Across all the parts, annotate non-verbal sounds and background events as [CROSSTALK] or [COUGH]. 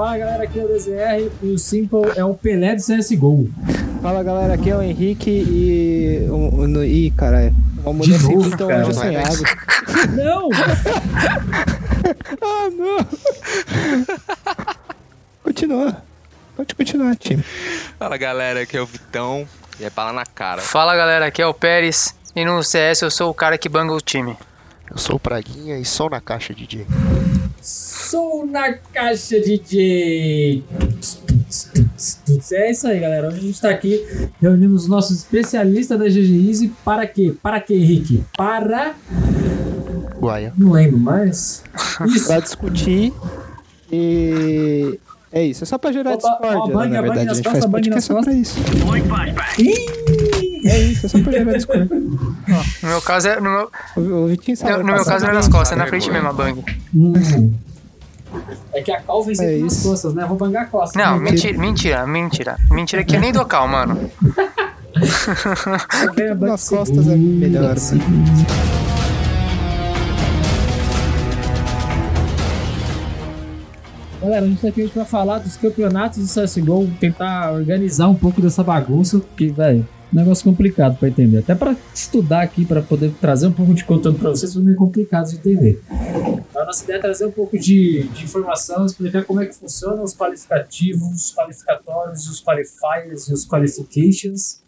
Fala galera, aqui é o DZR e o Simple é o Pelé do CSGO. Fala galera, aqui é o Henrique e. O, o, ih, caralho. Uma mulher De novo, sempre tão cara, sonhado. Não! Ah, não! Continua. Pode continuar, time. Fala galera, aqui é o Vitão e é bala na cara. Fala galera, aqui é o Pérez e no CS eu sou o cara que banga o time. Eu sou o Praguinha e sou na caixa DJ. Sou na caixa DJ. É isso aí, galera. Hoje a gente tá aqui, reunimos os nossos especialistas da GG Easy para quê? Para quê, Henrique? Para. Guaia. Não lembro mais. [LAUGHS] Isso. Pra discutir e. É isso, é só pra gerar Opa, ó, discórdia, bang, né, na bang verdade. nas A gente faz bang podcast só pra isso. Ih! É isso, é só pra gerar discórdia. No meu caso é. No meu, O, sabe. no, meu caso é nas costas, é na frente mesmo a bang. Hum. É que a cal vem sempre É nas isso. costas, né? Vou bangar a costa. Não, né? mentira, mentira, mentira. Mentira que eu nem dou cal, mano. [LAUGHS] Bang Nas costas é melhor, né? segura. Galera, a gente tá aqui hoje pra falar dos campeonatos do CSGO, tentar organizar um pouco dessa bagunça, porque, velho, negócio complicado pra entender. Até pra estudar aqui, pra poder trazer um pouco de conteúdo pra vocês, foi meio complicado de entender. Então, a nossa ideia é trazer um pouco de, de informação, explicar como é que funcionam os qualificativos, os qualificatórios, os qualifiers e os qualifications,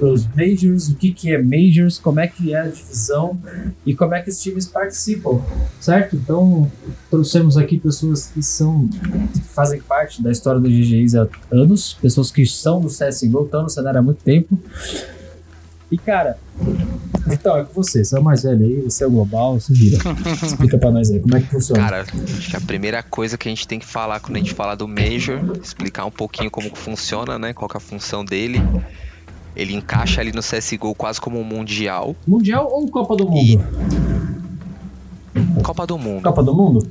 os majors, o que, que é majors, como é que é a divisão e como é que os times participam, certo? Então, trouxemos aqui pessoas que são que fazem parte da história do GGIs há anos, pessoas que são do CSGO, estão no cenário há muito tempo. E cara, então é com você, você é o mais velho aí, você é o global, se vira. Explica pra nós aí, como é que funciona? Cara, acho que a primeira coisa que a gente tem que falar quando a gente fala do Major, explicar um pouquinho como funciona, né? Qual é a função dele. Ele encaixa ali no CSGO quase como um mundial. Mundial ou Copa do Mundo? Copa do Mundo. Copa do Mundo?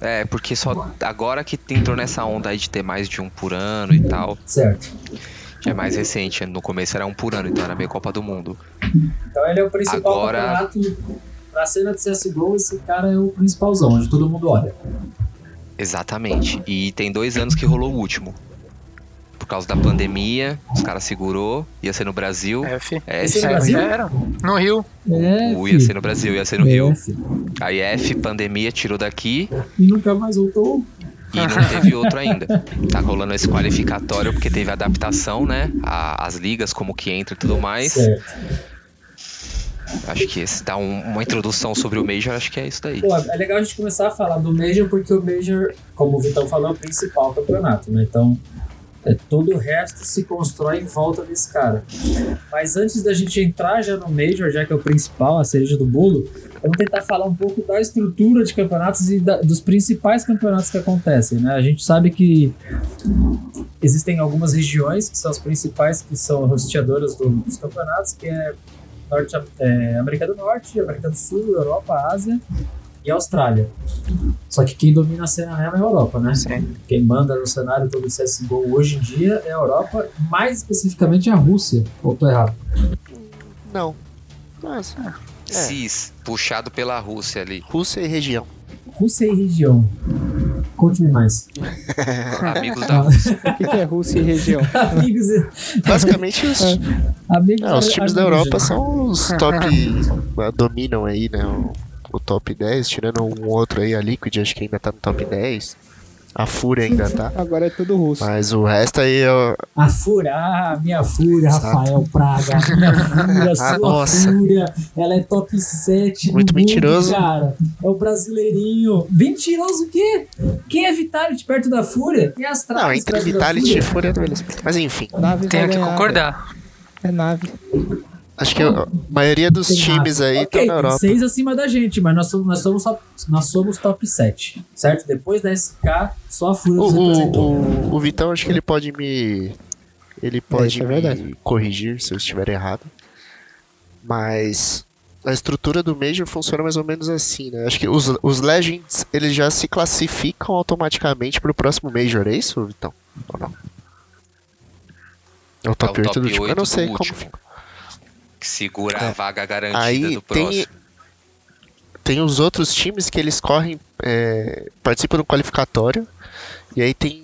É, porque só agora que entrou nessa onda aí de ter mais de um por ano e tal. Certo. Já é mais recente. No começo era um por ano, então era meio Copa do Mundo. Então ele é o principal Agora- campeonato pra cena de CSGO, esse cara é o principalzão, onde todo mundo olha. Exatamente. E tem dois anos que rolou o último. Por causa da pandemia, os caras segurou, ia ser no Brasil. F. É, Esse no É, Brasil? Era. No Rio. O ia ser no Brasil, ia ser no Rio. Aí F, pandemia, tirou daqui E nunca mais voltou. e não teve outro ainda. Tá rolando esse qualificatório porque teve adaptação, né? A- as ligas, como que entra e tudo mais. Certo. Acho que esse dá um- uma introdução sobre o Major, acho que é isso daí. Pô, é legal a gente começar a falar do Major, porque o Major, como o Vitão falou, é o principal campeonato, né? Então, é, todo o resto se constrói em volta desse cara. Mas antes da gente entrar já no Major, já que é o principal, a cereja do bolo, vamos tentar falar um pouco da estrutura de campeonatos e da- dos principais campeonatos que acontecem, né? A gente sabe que existem algumas regiões que são as principais, que são hosteadoras do- dos campeonatos, que é, Norte, é América do Norte, América do Sul, Europa, Ásia e Austrália. Só que quem domina a cena mesmo é a Europa, né? Sim. Quem manda no cenário todo o CSGO hoje em dia é a Europa, mais especificamente a Rússia. Ou tô errado? Não. Mas, é. CIS, puxado pela Rússia ali. Rússia e região. Rússia e região. Conte-me mais. [LAUGHS] Amigos da Rússia. O que, é Rússia e região? [LAUGHS] amigos e... Basicamente, os, [LAUGHS] Amigos é, os times da. Europa são os top. ah, dominam aí, né? O, o top 10, tirando um outro aí, a Liquid, acho que ainda tá no top 10. A Fúria ainda tá. Agora é tudo russo. Mas o resto aí é. A Fúria, ah, minha Fúria, Exato. Rafael Praga. Minha [LAUGHS] Fúria, sua nossa. Fúria. Ela é top 7 do Muito mundo, mentiroso. cara. É o brasileirinho. Mentiroso o quê? Quem é Vitality perto da Fúria? Quem é Astralis Não, entre Vitality e Fúria? Fúria, beleza. Mas enfim, Nave Tenho que concordar. É nave. Acho que a maioria dos Tem times nada. aí Ok, estão na Europa. Tem seis acima da gente, mas nós somos, nós somos, só- nós somos top 7, certo? Depois da SK, só a Fúria O, o, o, o Vitão, acho que ele pode me. Ele pode isso é me corrigir se eu estiver errado. Mas a estrutura do Major funciona mais ou menos assim, né? Acho que os, os Legends eles já se classificam automaticamente pro próximo Major, é isso, Vitão? Ou não? É o top, É o 8 do último. Eu 8 não sei como último. fica. Que segura a É. vaga garantida Aí do tem, próximo. tem os outros times que eles correm, é, participam do qualificatório. E aí tem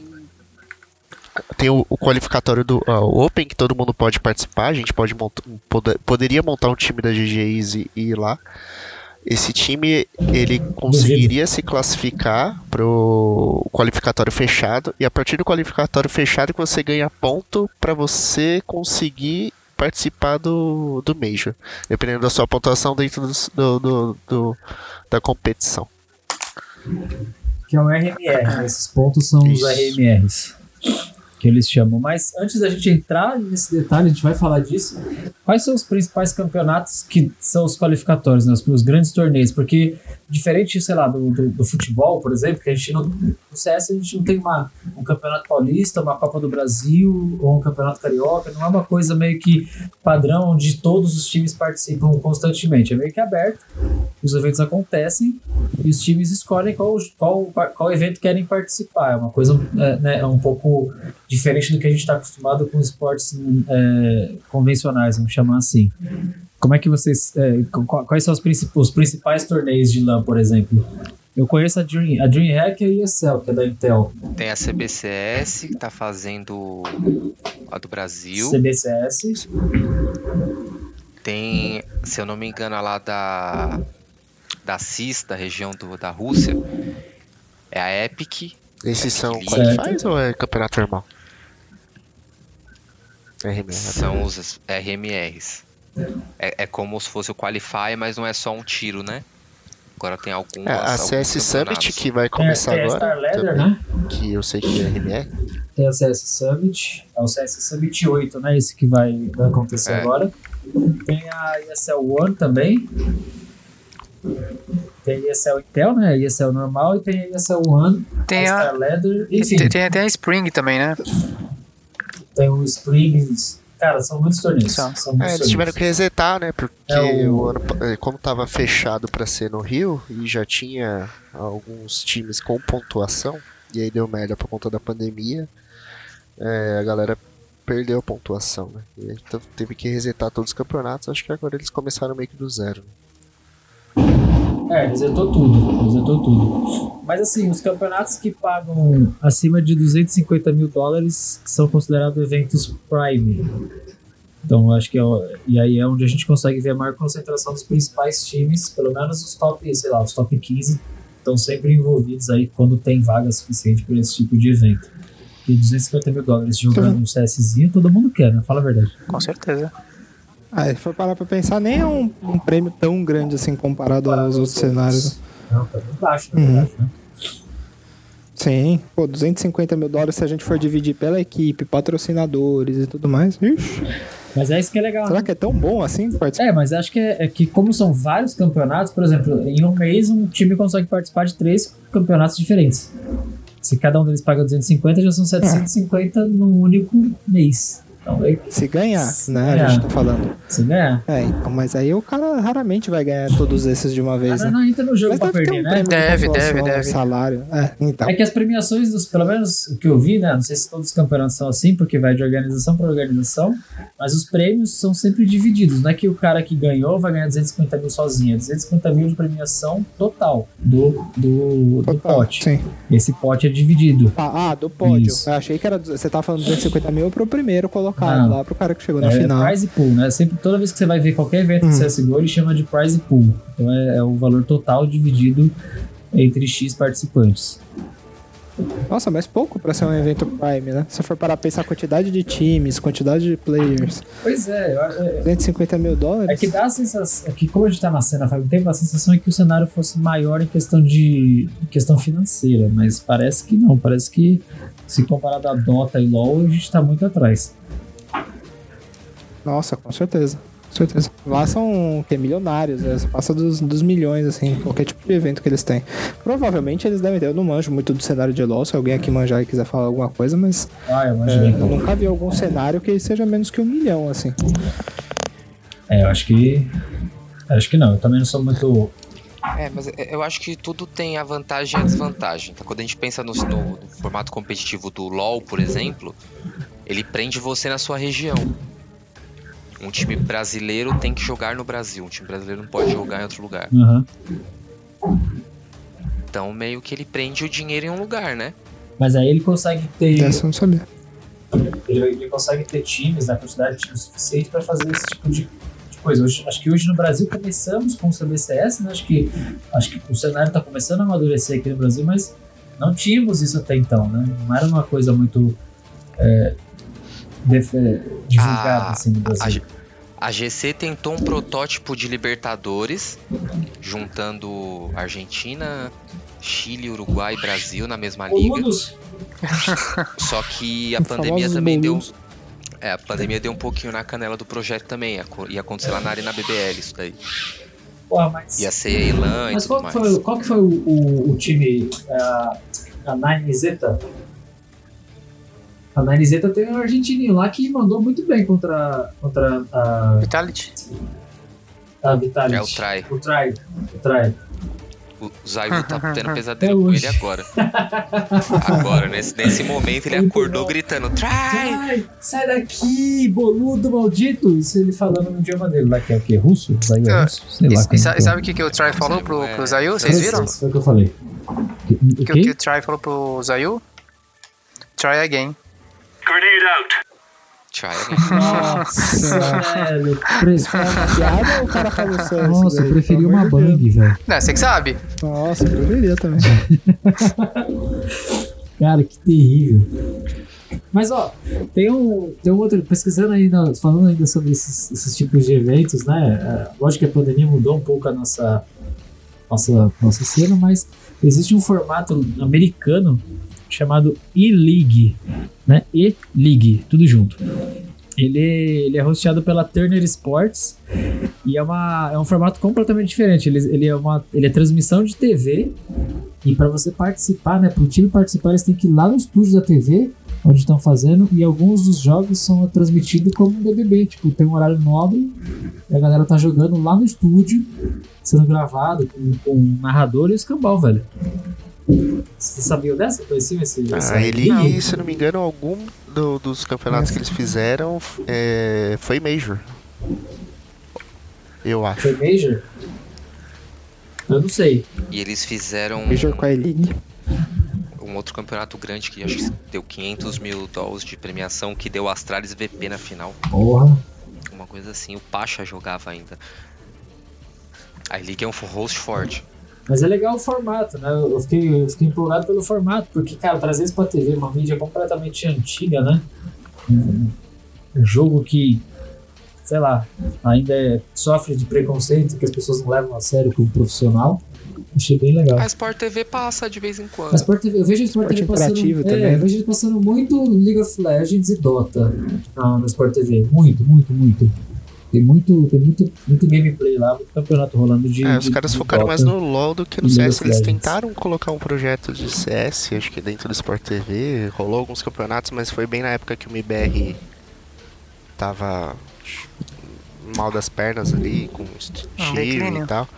tem o, o qualificatório do o Open que todo mundo pode participar. A gente pode montar, pode- poderia montar um time da GG Easy e ir lá. Esse time ele conseguiria se classificar pro qualificatório fechado e a partir do qualificatório fechado que você ganha ponto para você conseguir participar do, do Major, dependendo da sua pontuação dentro do, do- do- da competição. Que é o RMR, né? Esses pontos são os Isso. RMRs. Que eles chamam. Mas antes da gente entrar nesse detalhe, a gente vai falar disso. Quais são os principais campeonatos que são os qualificatórios, né? os, os grandes torneios? Porque, diferente, sei lá, do, do, do futebol, por exemplo, que a gente não. No CS a gente não tem uma, um campeonato paulista, uma Copa do Brasil ou um campeonato carioca. Não é uma coisa meio que padrão onde todos os times participam constantemente. É meio que aberto. Os eventos acontecem e os times escolhem qual, qual, qual evento querem participar. É uma coisa é, né, é um pouco diferente do que a gente está acostumado com esportes é, convencionais, vamos chamar assim. Como é que vocês. é, qu- quais são os, princip- os principais torneios de LAN, por exemplo? Eu conheço a, Dream, a DreamHack e a ESL, que é da Intel. Tem a CBCS, que tá fazendo a do Brasil. CBCS. Tem, se eu não me engano, a lá da, da CIS, da região do, da Rússia. É a Epic. Esses são qualifies ou é campeonato normal? RMR. São os RMRs. É, é como se fosse o Qualify, mas não é só um tiro, né? Agora tem alguns. É, a alguns CS Summit que vai começar tem a agora, Star Leather, também, né? que eu sei que é RMR. Tem o CS Summit, é o CS Summit 8, né? Esse que vai, vai acontecer É. agora. Tem a ESL One também. Tem a ESL Intel, né? A ESL normal e tem a ESL One, Tem a a, Star Leather, enfim, tem, tem, tem a Spring também, né? tem o Springs. Cara, são muitos torneios. São. São muitos É, eles torneios. tiveram que resetar, né? Porque É, o- o ano eh, como tava fechado pra ser no Rio e já tinha alguns times com pontuação, e aí deu merda por conta da pandemia, é, a galera perdeu a pontuação, né? E aí então teve que resetar todos os campeonatos, acho que agora eles começaram meio que do zero. né? É, resetou tudo, resetou tudo. Mas assim, os campeonatos que pagam acima de 250 mil dólares são considerados eventos Prime. Então, acho que é, e aí é onde a gente consegue ver a maior concentração dos principais times, pelo menos os top, sei lá, os top 15 estão sempre envolvidos aí quando tem vaga suficiente para esse tipo de evento. E 250 mil dólares jogando um CSzinho, todo mundo quer, né? Fala a verdade. Com certeza. Ah, se for parar pra pensar, nem é um, um prêmio tão grande assim comparado aos outros cenários. Não, tá muito baixo, na Uhum. verdade, né? Sim, pô, 250 mil dólares se a gente for dividir pela equipe, patrocinadores e tudo mais. Ixi, Mas é isso que é legal. né? será que é tão bom assim participar? É, mas acho que é, é que como são vários campeonatos, por exemplo, em um mês um time consegue participar de três campeonatos diferentes. Se cada um deles paga 250, já são 750 num único mês. Então, Se ganhar, Se né? A ganhar. gente tá falando. se ganhar. É, então, mas aí o cara raramente vai ganhar todos esses de uma O vez, cara né? não entra no jogo Mas pra perder, um né? Deve, deve, deve. salário. É, então. É que as premiações, dos, pelo menos o que eu vi, né? Não sei se todos os campeonatos são assim, porque vai de organização para organização, mas os prêmios são sempre divididos. Não é que o cara que ganhou vai ganhar 250 mil sozinho, é 250 mil de premiação total do, do, do Total, pote. Sim. Esse pote é dividido. Ah, ah, do pódio. Isso. Eu achei que era. Você tava falando 250 mil pro primeiro colocado Não. lá, pro cara que chegou na É final. prize pool, né? Sempre, toda vez que você vai ver qualquer evento Hum. de CSGO, ele chama de prize pool. Então é, é o valor total dividido entre X participantes. Nossa, mas pouco pra ser um evento Prime, né? Se for parar pra pensar a quantidade de times, quantidade de players, Pois é, eu- é, 250 mil dólares. é que dá a sensação. É que como a gente tá na cena faz um tempo, a sensação é que o cenário fosse maior em questão de. em questão financeira, mas parece que não. Parece que se comparado a Dota e LoL, a gente tá muito atrás. Nossa, com certeza. Com certeza. Lá são o quê? milionários, né? Passa dos, dos milhões, assim, qualquer tipo de evento que eles têm. Provavelmente eles devem ter. Eu não manjo muito do cenário de LoL, se alguém aqui manjar e quiser falar alguma coisa, mas Ah, eu é, eu nunca vi algum cenário que seja menos que um milhão, assim. É, eu acho que. Acho que não. Eu também não sou muito. É, mas é- eu acho que tudo tem a vantagem e a desvantagem. Então, quando a gente pensa no, no- no formato competitivo do LoL, por exemplo, ele prende você na sua região. Um time brasileiro tem que jogar no Brasil. Um time brasileiro não pode jogar em outro lugar. Aham. Então, meio que ele prende o dinheiro em um lugar, né? Mas aí ele consegue ter. Essa eu não sabia. Ele, ele consegue ter times, na quantidade de times suficiente para fazer esse tipo de, de coisa. Hoje, acho que hoje no Brasil começamos com o CBCS, né? Acho que, acho que o cenário está começando a amadurecer aqui no Brasil, mas não tínhamos isso até então, né? Não era uma coisa muito é, é, divulgada Ah, assim no A, Brasil. G- a GC tentou um protótipo de Libertadores, juntando Argentina, Chile, Uruguai e Brasil na mesma liga. [LAUGHS] Só que a Os pandemia também deu. É, a pandemia deu um pouquinho na canela do projeto também. Ia co- Ia acontecer lá na Arena BBL isso daí. porra, mas, Ia ser Elan e mas tudo qual, que mais. foi, qual que foi o, o- o time, a, a Nine Zeta? A Nine Zeta tem um argentininho lá que mandou muito bem contra, contra a, Vitality. a Vitality. É o Try. O Try. O Try. O Zayu tá [LAUGHS] tendo É pesadelo com ele agora. [LAUGHS] Agora, nesse, nesse momento, ele Muito acordou bom. gritando: Try! Sai daqui, boludo maldito! Isso ele falando no idioma dele lá, que é o quê? Russo? Zayu é Ah, russo? Sei E, lá. e que é. sabe o que, que o Try falou pro, pro Zayu? Vocês viram? Francês, Foi o que eu falei. O que, que quê? o Try falou pro Zayu? Try again. Try again. Nossa, velho. Foi uma piada ou o cara falou sério? isso Nossa, eu preferi uma bang, velho. Não, você que sabe. Nossa, eu preferia também. [LAUGHS] Cara, que terrível. Mas ó, tem um, tem um outro, pesquisando ainda, falando ainda sobre esses, esses tipos de eventos, né? É, lógico que a pandemia mudou um pouco a nossa, nossa, nossa cena, mas existe um formato americano chamado E-League, né? E-League, tudo junto. Ele, ele é hosteado pela Turner Sports e é, uma, é um formato completamente diferente. Ele, ele, é uma, ele é transmissão de TV e para você participar, né, para o time participar, eles têm que ir lá no estúdio da TV, onde estão fazendo, e alguns dos jogos são transmitidos como um BBB, tipo, tem um horário nobre, e a galera tá jogando lá no estúdio, sendo gravado com, com um narrador e escambau, velho. Você sabia dessa? Conhecia esse? essa- Ah, ele, se eu não me engano, algum do- dos campeonatos que eles fizeram é, foi Major. Eu acho. Foi Major? Eu não sei. E eles fizeram Major com a League. um outro campeonato grande que acho que deu 500 mil dólares de premiação, que deu Astralis VP na final. Porra. Uma coisa assim. O Pacha jogava ainda. A League é um host forte. Mas é legal o formato, né? Eu fiquei, eu fiquei empolgado pelo formato, porque, cara, trazer isso pra TV, uma mídia completamente antiga, né? Um, um jogo que, sei lá, ainda é- sofre de preconceito, que as pessoas não levam a sério como profissional. Achei bem legal. A Sport TV passa de vez em quando. Mas Sport TV, eu vejo a Sport TV Esporte passando. É, também. eu vejo eles passando muito League of Legends e Dota na, na Sport TV. Muito, muito, muito. Tem muito, tem muito, muito gameplay lá, muito campeonato rolando de. É, os de- caras de focaram mais no LoL do que no CS. Eles Legends. tentaram colocar um projeto de CS, acho que dentro do Sport TV, rolou alguns campeonatos, mas foi bem na época que o MIBR tava mal das pernas ali, com tiro declínio. e tal.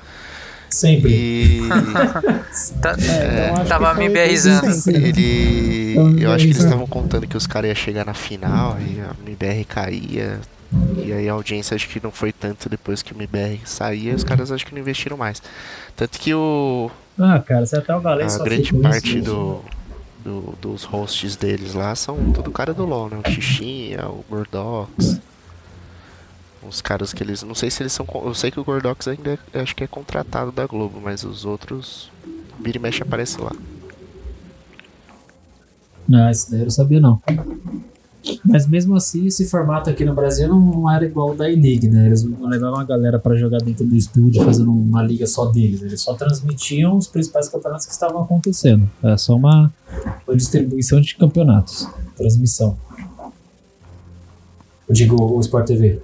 Sempre. E [LAUGHS] Tá- então acho tava me BRzando. sempre. ele. Então, Eu acho que eles estavam contando que os caras iam chegar na final e a MIBR caía. E aí a audiência acho que não foi tanto depois que o MIBR saía, os caras acho que não investiram mais. Tanto que o, Ah, cara, você até o Galês a grande parte isso. do, do- dos hosts deles lá são tudo cara do LoL, né? O Xixinha, o Gordox. Os caras que eles. Não sei se eles são. Eu sei que o Gordox ainda é- acho que é contratado da Globo, mas os outros. Vira e mexe aparece lá. Não, isso daí eu não sabia não. Mas mesmo assim, esse formato aqui no Brasil não, era igual o da E-League, né? Eles não levavam a galera pra jogar dentro do estúdio fazendo uma liga só deles. Eles só transmitiam os principais campeonatos que estavam acontecendo. Era só uma, uma distribuição de campeonatos. Transmissão. Eu digo o Sport TV.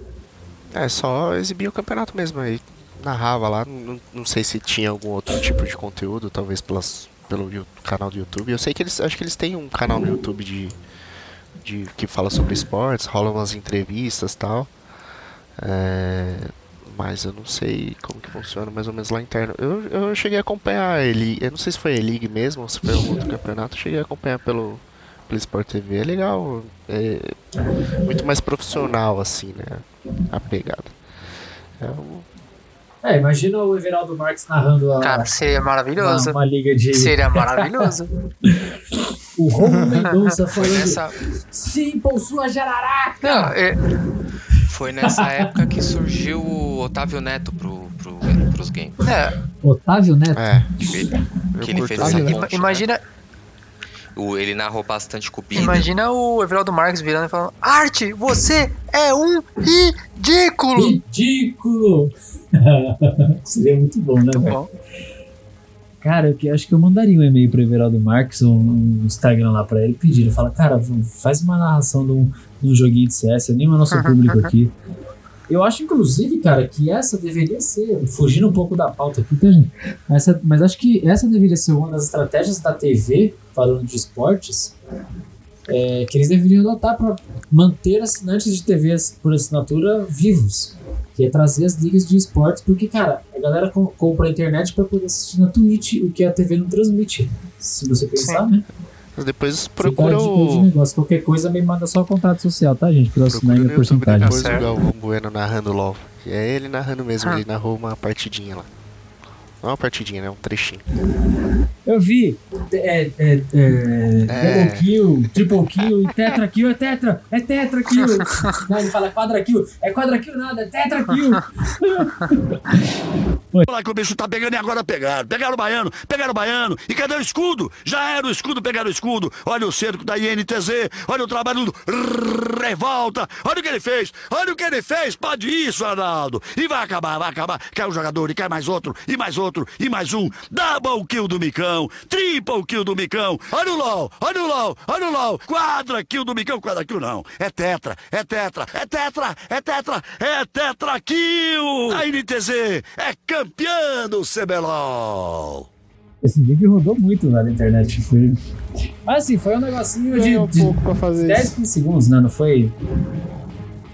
É, só exibia o campeonato mesmo aí. Narrava lá, não, não sei se tinha algum outro tipo de conteúdo, talvez pelas, pelo canal do YouTube. Eu sei que eles. Acho que eles têm um canal no YouTube de. De que fala sobre esportes, rola umas entrevistas tal. É, mas eu não sei como que funciona mais ou menos lá interno. Eu, eu cheguei a acompanhar ele. Eu não sei se foi a League mesmo ou se foi outro campeonato. Eu cheguei a acompanhar pelo, pelo Sport TV. É legal. É muito mais profissional assim, né? A pegada. É um- É, imagina o Everaldo Marques narrando a, Cara, seria uma, maravilhoso. uma liga de. Seria maravilhoso. [LAUGHS] o Romulo [LAUGHS] Mendonça Foi falando nessa, sim, pô, sua jararaca! Não, é, foi nessa época que surgiu o Otávio Neto pro, pro, pros games. é, Otávio Neto. É, Que ele fez essa ponte, ima- imagina, né? O- ele narrou bastante Bida. imagina o Everaldo Marques virando e falando: Arte, você é um ridículo! Ridículo! [LAUGHS] Seria muito bom, né, velho? Bom, Cara, eu que- acho que eu mandaria um e-mail pro Everaldo Marques, um, um Instagram lá pra ele, pedindo. Fala, cara, faz uma narração de um, de um joguinho de CS, anima o nosso público aqui. Eu acho, inclusive, cara, que essa deveria ser, fugindo um pouco da pauta aqui, tá, gente? Essa, mas acho que essa deveria ser uma das estratégias da TV, falando de esportes, é, que eles deveriam adotar para manter assinantes de TV por assinatura vivos. Que é trazer as ligas de esportes, porque, cara, a galera com- compra a internet para poder assistir na Twitch, o que a TV não transmite. Se você pensar, né? Mas depois procura o. negócio. Qualquer coisa me manda só o contrato social, tá, gente? Pra eu assinar minha porcentagem. depois Tá o. Galvão Bueno narrando LOL. E é ele narrando mesmo, Ah. ele narrou uma partidinha lá. Não uma partidinha, né? Um trechinho. Eu vi. É, é, é, double kill, triple kill e tetra kill. É tetra, é tetra kill. [LAUGHS] Não, ele fala quadra kill. É quadra kill nada, é tetra kill. [LAUGHS] Lá que o bicho tá pegando e agora pegaram. Pegaram o baiano, pegaram o baiano. E cadê o escudo? Já era o escudo, pegaram o escudo. Olha o cerco da INTZ, olha o trabalho do Revolta. Olha o que ele fez, olha o que ele fez. Pode isso, Arnaldo. E vai acabar, vai acabar. Quer um jogador e quer mais outro, e mais outro, e mais um. Double kill do Micão, triple kill do Micão. Olha o LOL, olha o LOL, olha o LOL. Quadra kill do Micão, quadra kill não. É tetra, é tetra, é tetra, é tetra, é tetra kill. A NTZ é campeã do CBLOL. Esse vídeo rodou muito lá na internet. Foi... Mas assim, foi um negocinho de, um de pouco pra fazer 10, isso. 15 segundos, né? Não foi.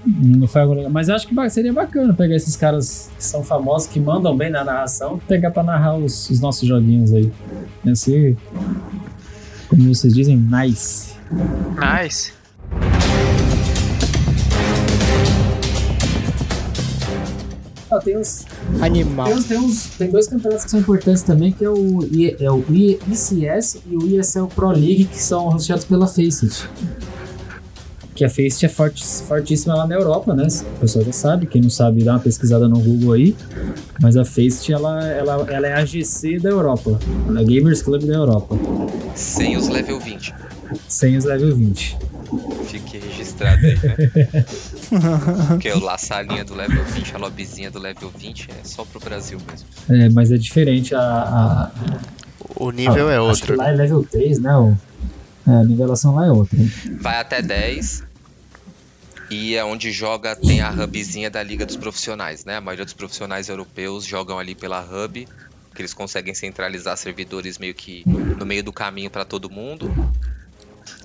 Não foi algo legal. Mas eu acho que seria bacana pegar esses caras que são famosos, que mandam bem na narração, pegar pra narrar os, os nossos joguinhos aí. Ia ser. Como vocês dizem, nice. nice. Ah, tem uns, Animal. Tem, uns, tem, uns- tem dois campeonatos que são importantes também, que é o, é o ICS e o ESL Pro League, que são hosteados pela Faceit. Que a Faceit é forte, fortíssima lá na Europa, né? O pessoal já sabe, quem não sabe dá uma pesquisada no Google aí. Mas a Faceit, ela, ela, ela é a GC da Europa. Ela é a Gamers Club da Europa. Sem os level 20. Sem os level 20. Fique registrado aí, né? [LAUGHS] Porque o lá a salinha do level 20, a lobbyzinha do level 20 é só pro Brasil mesmo. É, mas é diferente a. a O nível é Ah, Acho que outro. lá é level 3, né? O, é, a nivelação lá é outra. Vai até 10. E é onde joga, tem a hubzinha da Liga dos Profissionais, né? A maioria dos profissionais europeus jogam ali pela hub, que eles conseguem centralizar servidores meio que no meio do caminho para todo mundo.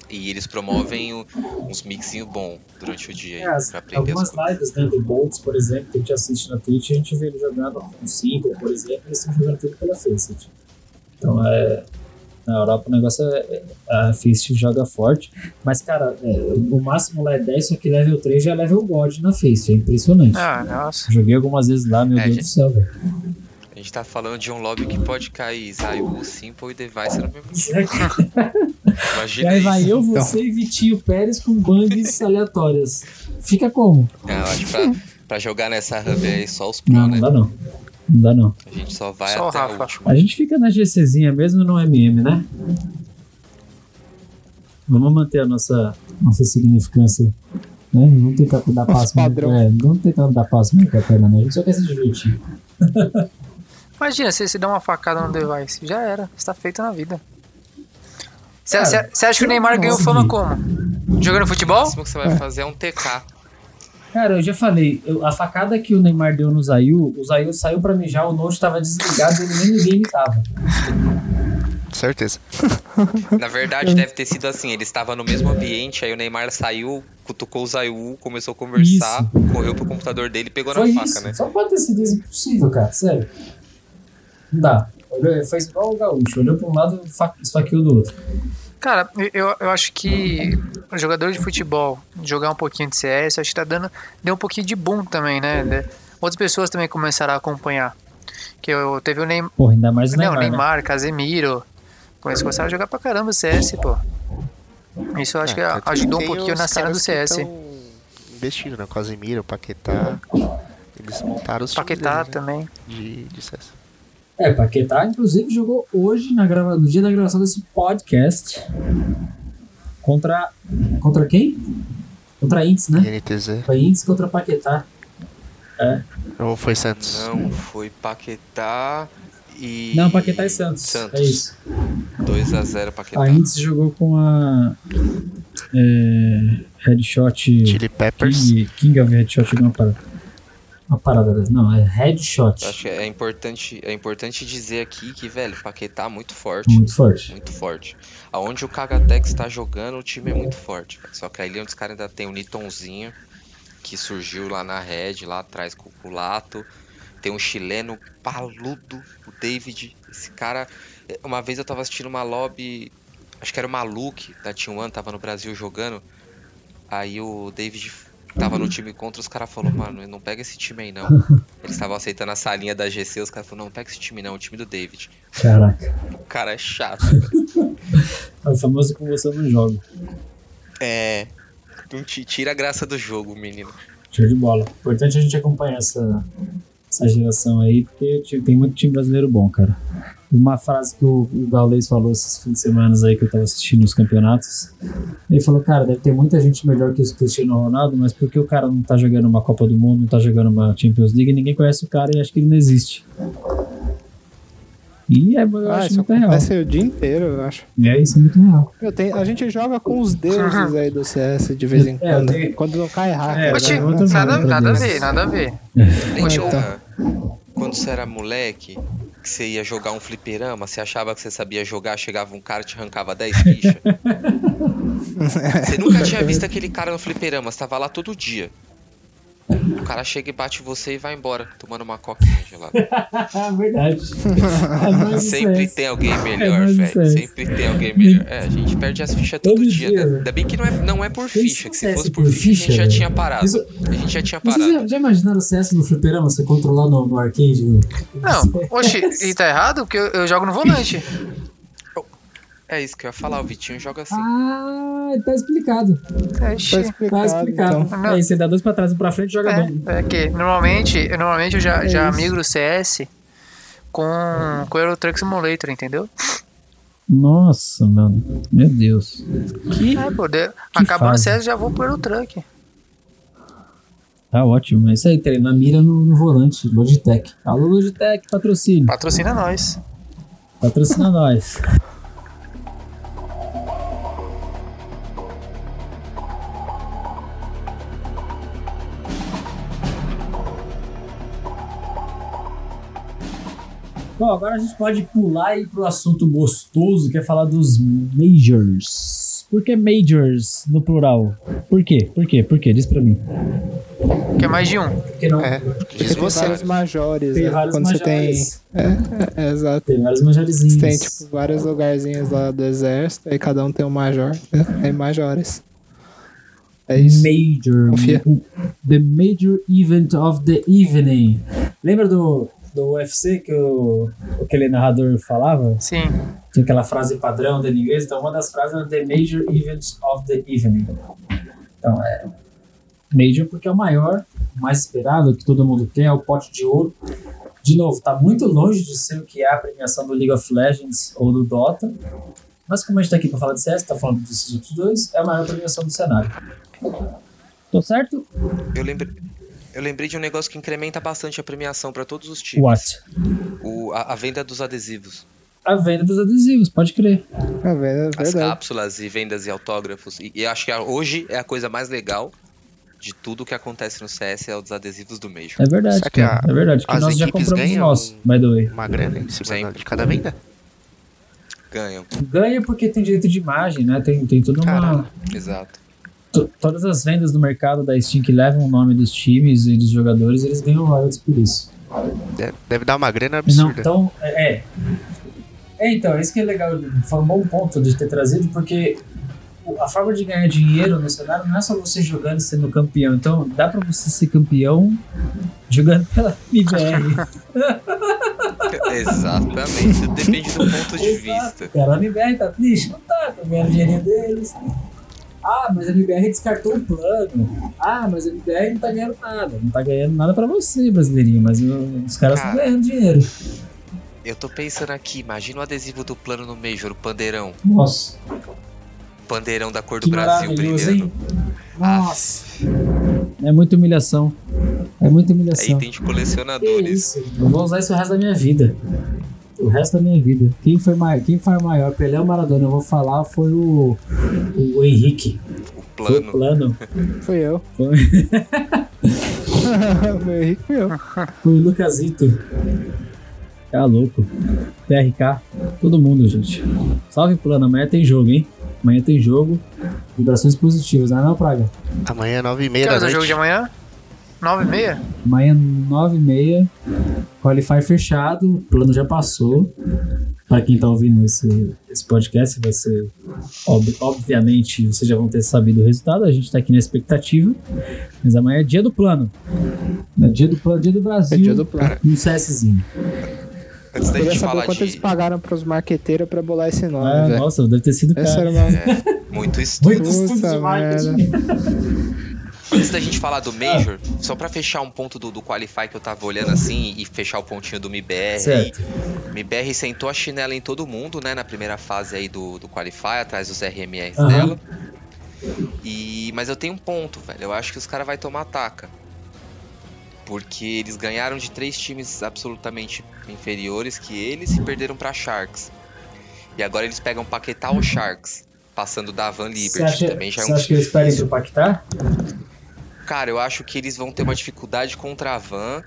E eles promovem o- uns mixinhos bom durante o dia É, as- algumas lives né, do Boltz, por exemplo, que a gente assiste na Twitch, a gente vê ele jogando um Simple, por exemplo, eles estão jogando tudo pela Faceit. Então, é, na Europa o negócio é, é- a Faceit joga forte, mas, cara, é, o máximo lá é 10, só que level 3 já é level God na Faceit, é impressionante. Ah, nossa. Joguei algumas vezes lá, meu É, Deus gente. do céu, velho. A gente tá falando de um lobby que pode cair Zayu, Simple e Device no mesmo. E [LAUGHS] Imagina aí isso. vai eu, você e Vitinho Pérez com bangs [LAUGHS] aleatórias. Fica como? Não, acho que pra, pra jogar nessa hub aí só os pro, Não, né? não dá não. Não dá não. A gente só vai Só o até a Rafa. última. A gente fica na GCzinha mesmo no MM, né? Vamos manter a nossa, nossa significância. Né? Não tentar dar passo muito. É, não tentar dar passo muito com a perna, né? A gente só quer se divertir. Imagina se você dá uma facada no device. Já era. Está feito na vida. Você acha que o Neymar ganhou fama como? Jogando O futebol? máximo que você vai fazer é um TK. Cara, eu já falei, eu- a facada que o Neymar deu no Zayu, o Zayu saiu pra mijar, o Note tava desligado e ele nem game tava. Certeza. [LAUGHS] Na verdade, deve ter sido assim: ele estava no mesmo ambiente, aí o Neymar saiu, cutucou o Zayu, começou a conversar, correu pro computador dele e pegou Foi na isso. faca, né? Só pode ter sido isso impossível, cara, sério. Não dá. Olhou, fez igual o Gaúcho, olhou pra um lado e fa- esfaqueou do outro. Cara, eu, eu acho que o jogador de futebol jogar um pouquinho de CS, acho que tá dando. Deu um pouquinho de boom também, né? De- Outras pessoas também começaram a acompanhar. Que eu teve o Neymar. Porra, ainda mais o Não, Neymar, né? Neymar, Casemiro. Eles começaram a jogar pra caramba CS, pô. Isso eu acho que É, ajudou um pouquinho na cena do CS. Investindo, né? Casemiro, Paquetá. Eles montaram os times Paquetá deles, né? também. de, de CS. É, Paquetá, inclusive, jogou hoje, na grava... no dia da gravação desse podcast, contra. Contra quem? Contra a Ints, né? INTZ. Foi Ints contra Paquetá. Ou foi Santos? Não, foi Paquetá e. Não, Paquetá e Santos. Santos. É isso. 2x0 Paquetá. A Ints jogou com a. É, Headshot. Chili Peppers. King, King of Headshot, alguma parada. Uma parada dessa. Não, é Headshot. Acho que é importante, é importante dizer aqui que, velho, Paquetá muito forte. Muito forte. Muito forte. Aonde o Kagatex tá jogando, o time é muito forte. velho. Só que ali onde os caras ainda tem o Nitonzinho, que surgiu lá na Red, lá atrás com o Lato. Tem um chileno paludo, o David. Esse cara. Uma vez eu tava assistindo uma lobby. Acho que era o Maluk da T1, tava no Brasil jogando. Aí o David tava no time contra, os caras falaram, mano, não pega esse time aí não. [LAUGHS] Eles estavam aceitando a salinha da GC, os caras falaram, não, pega esse time não, o time do David. Caraca. O cara é chato. [LAUGHS] É famoso com você não joga. É. Não te tira a graça do jogo, menino. Show de bola. Importante a gente acompanhar essa, essa geração aí, porque tem muito time brasileiro bom, cara. Uma frase que o, o Gaules falou esses fins de semana aí que eu tava assistindo os campeonatos. Ele falou, cara, deve ter muita gente melhor que o Cristiano Ronaldo, mas porque o cara não tá jogando uma Copa do Mundo, não tá jogando uma Champions League, ninguém conhece o cara e acha que ele não existe. E é, eu Ah, acho isso muito real. acontece o dia inteiro, eu acho. É isso, é muito real. Eu tenho, a gente joga com os deuses aí do CS de vez em É, quando. tenho- Quando não cai hacker. É, né? Nada, outra nada a ver, nada a ver. Lembra quando você era moleque, que você ia jogar um fliperama, você achava que você sabia jogar, chegava um cara e te arrancava 10 fichas? [LAUGHS] você nunca tinha visto aquele cara no fliperama, você tava lá todo dia. O cara chega e bate você e vai embora, tomando uma coquinha gelada. [LAUGHS] Verdade. É Sempre tem alguém É melhor, velho. Sempre tem alguém melhor. É, a gente perde as fichas todo, Todo dia. dia, né? Ainda bem que não é, não é por ficha, que se fosse por por ficha, a ficha, gente já tinha parado. Isso- A gente já tinha Vocês parado. já, já imaginaram o CS no fliperama? Você controlar no, no arcade? No... Não, oxi, e tá errado? Porque eu, eu jogo no volante. [LAUGHS] É isso que eu ia falar, o Vitinho joga assim. Ah, tá explicado. Tá explicado, Tá explicado. então. Aí você dá dois pra trás e um pra frente e joga bem. É, é que normalmente, eu- normalmente eu já, É já isso. migro o CS com, com o Euro Truck Simulator, entendeu? Nossa, mano. Meu Deus. Que É, pô, de, acabando o fase. CS já vou pro Euro Truck. Tá ótimo. É isso aí, treina mira no, no volante. Logitech. Alô, Logitech, patrocínio. Patrocina nós. Patrocina nós. Bom, agora a gente pode pular e ir pro assunto gostoso, que é falar dos Majors. Por que Majors no plural? Por quê? Por quê? Por quê? Diz pra mim. Que é mais de um. Porque não. É, Porque diz tem você. vários majores, Tem né? vários Quando você tem. majores. É, é, é, exato. Tem vários majorizinhos. Você tem, tipo, vários lugarzinhos lá do exército, aí cada um tem um major. Né? Aí majores. É isso. Major. Confia. The Major Event of the Evening. Lembra do, do UFC que o, aquele narrador falava? Sim. Tinha aquela frase padrão dele em inglês. Então, uma das frases era The Major Event of the Evening. Então, é. Major porque é o maior, o mais esperado, que todo mundo quer, é o pote de ouro. De novo, tá muito longe de ser o que é a premiação do League of Legends ou do Dota. Mas como a gente tá aqui pra falar de CS, tá falando desses outros dois, é a maior premiação do cenário. Tô certo? Eu lembrei, eu lembrei de um negócio que incrementa bastante a premiação pra todos os times. What? O, a, a venda dos adesivos. A venda dos adesivos, pode crer. É verdade. As verdade. cápsulas e vendas e autógrafos. E, e acho que a- hoje é a coisa mais legal de tudo que acontece no CS é os adesivos do Major. É verdade, Será que cara. a- É verdade, que nós já compramos nosso, by the way. Uma grana em cima de cada venda? Ganham, Ganha porque tem direito de imagem, né? Tem, tem tudo uma. Exato. To- todas as vendas do mercado da Steam que levam o nome dos times e dos jogadores, eles ganham royalties por isso. Deve, dar uma grana Não, absurda. então, é, é. É, então, isso que é legal. Foi um bom ponto de ter trazido, porque a forma de ganhar dinheiro no cenário não é só você jogando e sendo campeão. Então, dá pra você ser campeão jogando pela [LAUGHS] MBR. [LAUGHS] Exatamente. Depende do ponto de vista. Cara, a MBR tá triste? Não tá, tá ganhando dinheirinho deles. Ah, mas a MBR descartou o plano. Ah, mas a MBR não tá ganhando nada. Não tá ganhando nada pra você, brasileirinho, mas os caras estão Cara. ganhando dinheiro. Eu tô pensando aqui, imagina o adesivo do plano no Major, o pandeirão. Nossa, Pandeirão da cor do que Brasil brilhando. hein? Nossa. É muita humilhação. É muita É humilhação. item de colecionadores. Eu vou usar isso o resto da minha vida. O resto da minha vida. Quem foi, mai- quem foi maior? Pelé ou Maradona? Eu vou falar foi o, o Henrique. O Foi o plano. plano. Fui eu. Foi, [LAUGHS] Foi o Henrique, fui eu. foi o Lucasito. Tá louco. PRK. Todo mundo, gente. Salve plano. Amanhã tem jogo, hein? Amanhã tem jogo. Vibrações positivas, não é não, Praga? Amanhã, 9h30 Que da horas é o noite. jogo de amanhã? 9 e meia? Amanhã, 9h30. Qualify fechado. O plano já passou. Para quem tá ouvindo esse, esse podcast, vai ser. ob- obviamente, vocês já vão ter sabido o resultado. A gente tá aqui na expectativa. Mas amanhã é dia do plano. É dia do plano, dia do Brasil. É dia do plano. Um CSzinho. Antes da gente saber falar quanto eles de pagaram pros marqueteiros pra bolar esse nome, Ah, velho. nossa, deve ter sido Essa caro. uma... muito [LAUGHS] estudo. Muito estudo de marketing. Antes da gente falar do Major, só pra fechar um ponto do, do Qualify que eu tava olhando assim e fechar o pontinho do MIBR Certo. MIBR sentou a chinela em todo mundo, né, na primeira fase aí do, do Qualify, atrás dos RMRs Aham. dela. E, mas eu tenho um ponto, velho. Eu acho que os caras vão tomar taca. Porque eles ganharam de três times absolutamente inferiores que eles e perderam pra Sharks. E agora eles pegam Paquetá ou Sharks, passando da Van Liberty. acha, Também já é você um acha que eles pedem pro Pactar? Cara, eu acho que eles vão ter uma dificuldade contra a Van,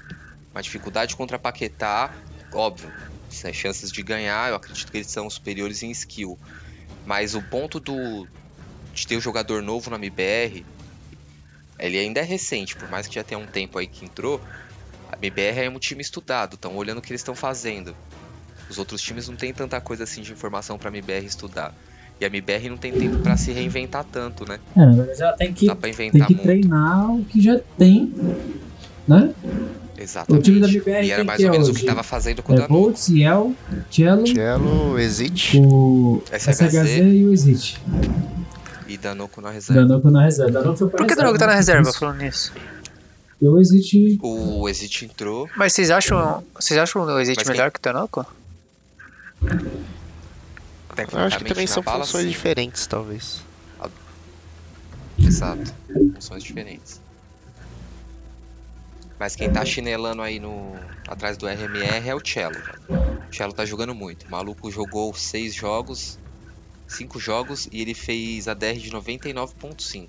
uma dificuldade contra a Paquetá, óbvio, sem chances de ganhar, eu acredito que eles são superiores em skill. Mas o ponto do de ter um jogador novo na MBR, ele ainda é recente, por mais que já tenha um tempo aí que entrou, a MBR é um time estudado, estão olhando o que eles estão fazendo. Os outros times não tem tanta coisa assim de informação pra MBR estudar. E a MBR não tem tempo pra se reinventar tanto, né? É, na verdade, ela tem que, tem que muito. treinar o que já tem, né? Exatamente. O time da MBR e era quem mais ou é menos o que tava fazendo com o É Danu. Volt, Ciel, Cello, Cello, Exit. o SHZ. SHZ e o Exit. E Danuco na reserva. Danoco na reserva. Danoco foi pra Por que o Danogo tá na né? reserva Isso. falando nisso? E o Exit O Exit entrou. Mas vocês acham, vocês acham o Exit Mas quem- melhor que o Danoco? Eu acho que também são bala, funções sim. diferentes, talvez. Exato. Funções diferentes. Mas quem tá chinelando aí no atrás do RMR é o Cello. velho. O Cello tá jogando muito. O maluco jogou seis jogos, cinco jogos e ele fez a DR de 99.5.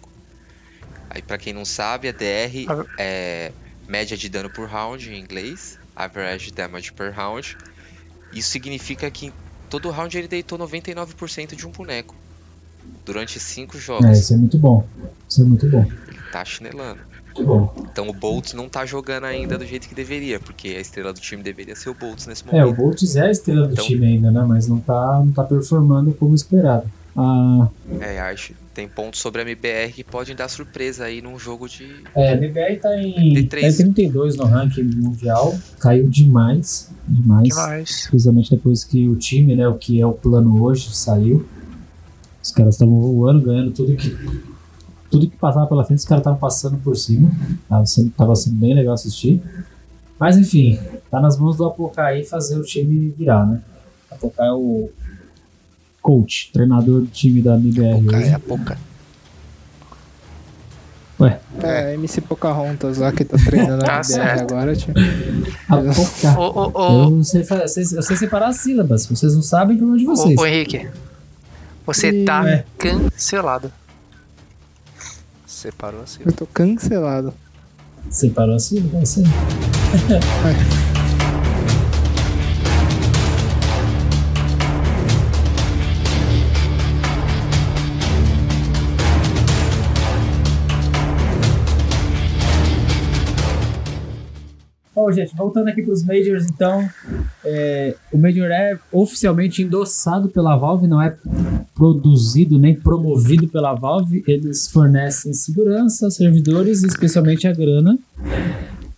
Aí pra quem não sabe, a DR Ah. é média de dano por round em inglês, average damage per round. Isso significa que todo round ele deitou 99% de um boneco. Durante cinco É, jogos. isso é muito bom. Isso é muito bom. Tá chinelando. Muito bom. Então o Boltz não tá jogando ainda do jeito que deveria, porque a estrela do time deveria ser o Boltz nesse É, o momento. Boltz é a estrela do Então- time ainda, né? Mas não tá, não tá performando como esperado. Ah, É, acho. Tem pontos sobre a MBR que podem dar surpresa aí num jogo de. é, a MBR tá em, tá em três. 32 no ranking mundial. Caiu demais. Demais. Demais. Principalmente depois que o time, né? O que é o plano hoje, saiu. Os caras estavam voando, ganhando tudo que. Tudo que passava pela frente, os caras estavam passando por cima. Tava sendo, tava sendo bem legal assistir. Mas enfim, tá nas mãos do Apocaí fazer o time virar, né? Apocaí é o coach, treinador do time da MBR Pouca hoje. é a pouca. Ué, É, MC Pocahontas lá que tá treinando Tá a MBR certo. agora, tio. Apocaí. Ô, ô, Eu ô, não sei, eu sei, eu sei separar as sílabas. Vocês não sabem, problema de vocês. ô, Henrique. Você tá É. cancelado. Separou assim. Eu tô cancelado. Separou a sílaba? É isso aí. [LAUGHS] Gente, voltando aqui para os Majors, então, é, o Major é oficialmente endossado pela Valve, não é produzido nem promovido pela Valve. Eles fornecem segurança, servidores especialmente a grana,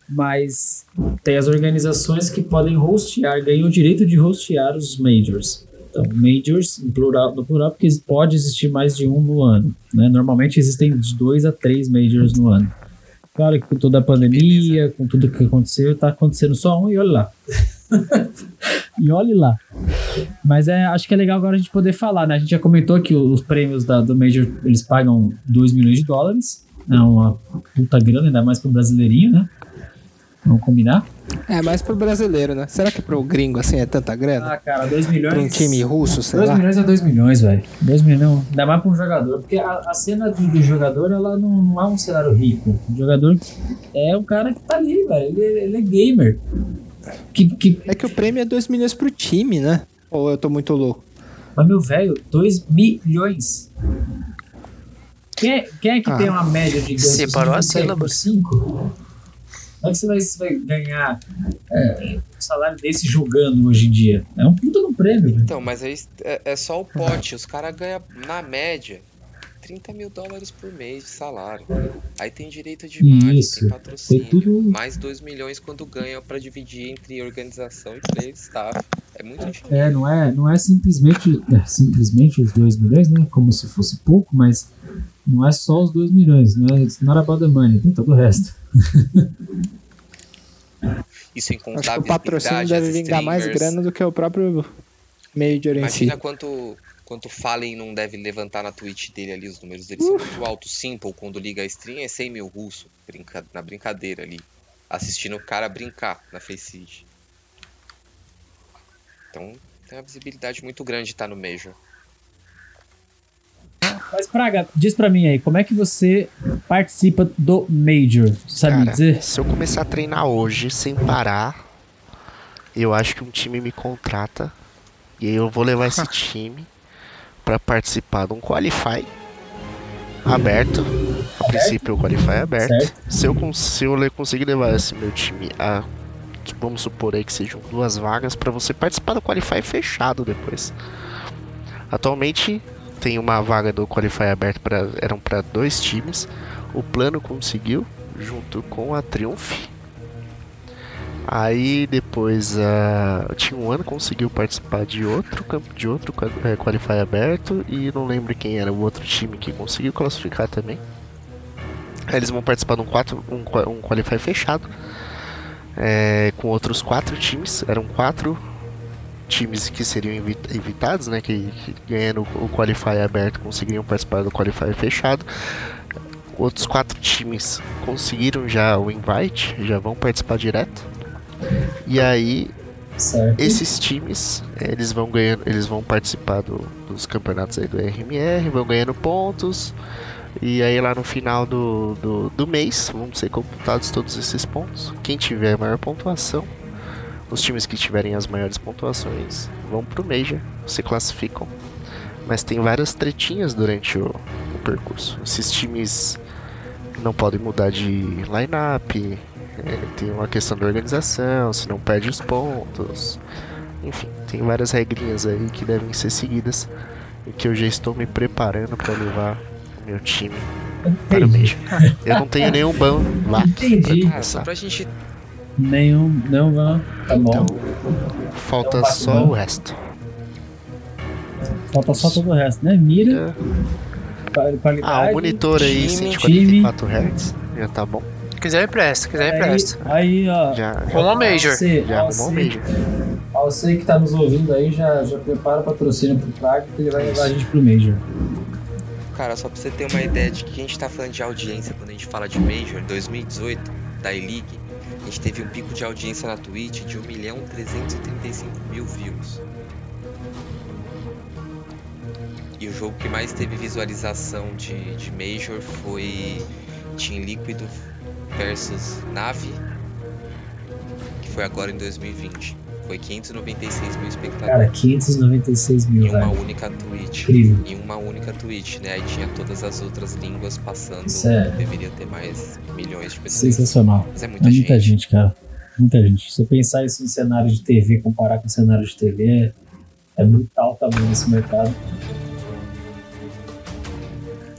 mas tem as organizações que podem hostear, ganham o direito de hostear os Majors. Então, majors, no plural, no plural, porque pode existir mais de um no ano. Né? Normalmente existem de dois a três majors no ano. Claro que com toda a pandemia, com tudo que aconteceu, tá acontecendo só um e olha lá. [LAUGHS] e olhe lá. Mas é, acho que é legal agora a gente poder falar, né? A gente já comentou que os prêmios da, do Major, eles pagam 2 milhões de dólares. É uma puta grana, ainda mais pro brasileirinho, né? Vamos combinar? É mais pro brasileiro, né? Será que pro gringo assim é tanta grana? Ah, cara, 2 milhões. Pra um time russo, sei 2 lá. milhões é 2 milhões, velho. 2 milhões, ainda mais pra um jogador. Porque a, a cena do, do jogador, ela não, não é um cenário rico. O jogador é um cara que tá ali, velho. Ele, ele é gamer. Que, que, É que o prêmio é 2 milhões pro time, né? Ou eu tô muito louco? mas, meu velho, 2 milhões. Quem é, quem é que Ah. tem uma média de ganho? Separou sílabas. por 5? Como é que você vai, vai ganhar é, um salário desse jogando hoje em dia? É um puta no prêmio, velho. Então, mas aí é, é só o pote. Os caras ganham, na média, 30 mil dólares por mês de salário. Aí tem direito de imagem, Isso, tem patrocínio. tem tudo- Mais 2 milhões quando ganha pra dividir entre organização e player staff. É muito dinheiro. É, não é, não é simplesmente, é, simplesmente os 2 milhões, né? Como se fosse pouco, mas não é só os 2 milhões, não é it's not about the money, tem todo o resto. Isso em Acho contar que o patrocínio deve vingar mais grana do que o próprio Major em si. Imagina quanto, quanto Fallen não deve levantar na Twitch dele ali, os números dele são muito altos. Simple, quando liga a stream, é 100 mil russo, brinca, na brincadeira ali. Assistindo o cara brincar na Faceit. Então, tem uma visibilidade muito grande estar no Major. Mas, Praga, diz pra mim aí, como é que você participa do Major? Você sabe me Cara, dizer? se eu começar a treinar hoje sem parar, eu acho que um time me contrata e aí eu vou levar esse [LAUGHS] time pra participar de um qualify aberto. A princípio o qualify é aberto. Certo. Se eu, se eu conseguir levar esse meu time a vamos supor aí que sejam duas vagas pra você participar do qualify fechado depois. Atualmente tem uma vaga do qualify aberto para eram para dois times. O plano conseguiu junto com a Triumph. Aí depois a o Team One conseguiu participar de outro campo de outro eh, qualify aberto e não lembro quem era o outro time que conseguiu classificar também. Eles vão participar de um, quatro, um, um qualify fechado é, com outros quatro times. Eram quatro times que seriam evi- evitados, né? Que, que ganhando o qualify aberto conseguiriam participar do qualify fechado. Outros quatro times conseguiram já o invite, já vão participar direto. E aí Certo. esses times, eles vão ganhando, eles vão participar do- dos campeonatos aí do RMR, vão ganhando pontos. E aí lá no final do, do, do mês vão ser computados todos esses pontos. Quem tiver a maior pontuação, os times que tiverem as maiores pontuações vão pro Major, se classificam. Mas tem várias tretinhas durante o, o percurso. Esses times não podem mudar de line-up, é, tem uma questão da organização, se não perde os pontos. Enfim, tem várias regrinhas aí que devem ser seguidas e que eu já estou me preparando para levar o meu time para o Entendi. Major. Eu não tenho nenhum ban lá. Entendi. pra só começar. pra gente. Nenhum, não vão. Tá bom. Então, falta Então, só o resto. Falta só todo o resto, né? Mira, quali- Ah, o monitor aí, time, 144 Hz, já tá bom. Quiser empresta, quiser aí, empresta. aí, ó. Já, Rumo ao Major. Você, já arrumou o Major. ó, você que tá nos ouvindo aí, já, já prepara o patrocínio pro Praga que ele vai levar a gente pro Major. Cara, só pra você ter uma ideia de que a gente tá falando de audiência quando a gente fala de Major, em 2018, da E-League, a gente teve um pico de audiência na Twitch de 1 milhão 335 mil views. E o jogo que mais teve visualização de, de Major foi Team Líquido versus Nave, que foi agora em 2020. Foi 596 mil espectadores Cara, 596 mil, em uma velho. única Twitch Incrível. em uma única Twitch, né? Aí tinha todas as outras línguas passando. Sério? Deveria ter mais milhões de pessoas. Sensacional. Mas é É muita, muita gente. gente, cara. Muita gente. Se eu pensar isso em cenário de TV, comparar com cenário de TV, é, é brutal o tamanho desse mercado.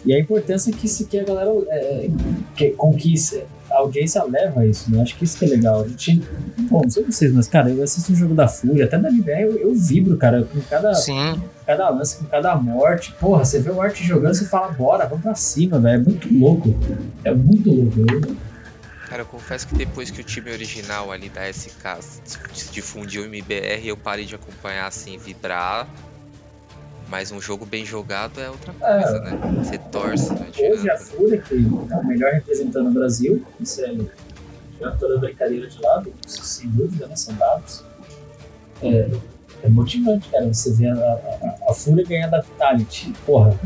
E a importância que isso que a galera é, que conquista. A audiência leva a isso, né? Acho que isso que é legal. A gente. Bom, não sei vocês, mas, cara, eu assisto o jogo da Fúria, até da MBR eu, eu vibro, cara, com cada, Sim. cada lance, com cada morte. Porra, você vê o Art jogando e fala, bora, vamos pra cima, velho. É muito louco. É muito louco. Eu- Cara, eu confesso que depois que o time original ali da SK se difundiu em MBR, eu parei de acompanhar assim, vibrar. Mas um jogo bem jogado é outra coisa, né? Você torce, não Hoje a. Fúria, que é o melhor representando o Brasil, isso é. Tirando toda a brincadeira de lado, isso sem dúvida, né? São dados. É, é motivante, cara. Você vê a, a, a Fúria ganhar da Vitality. Porra.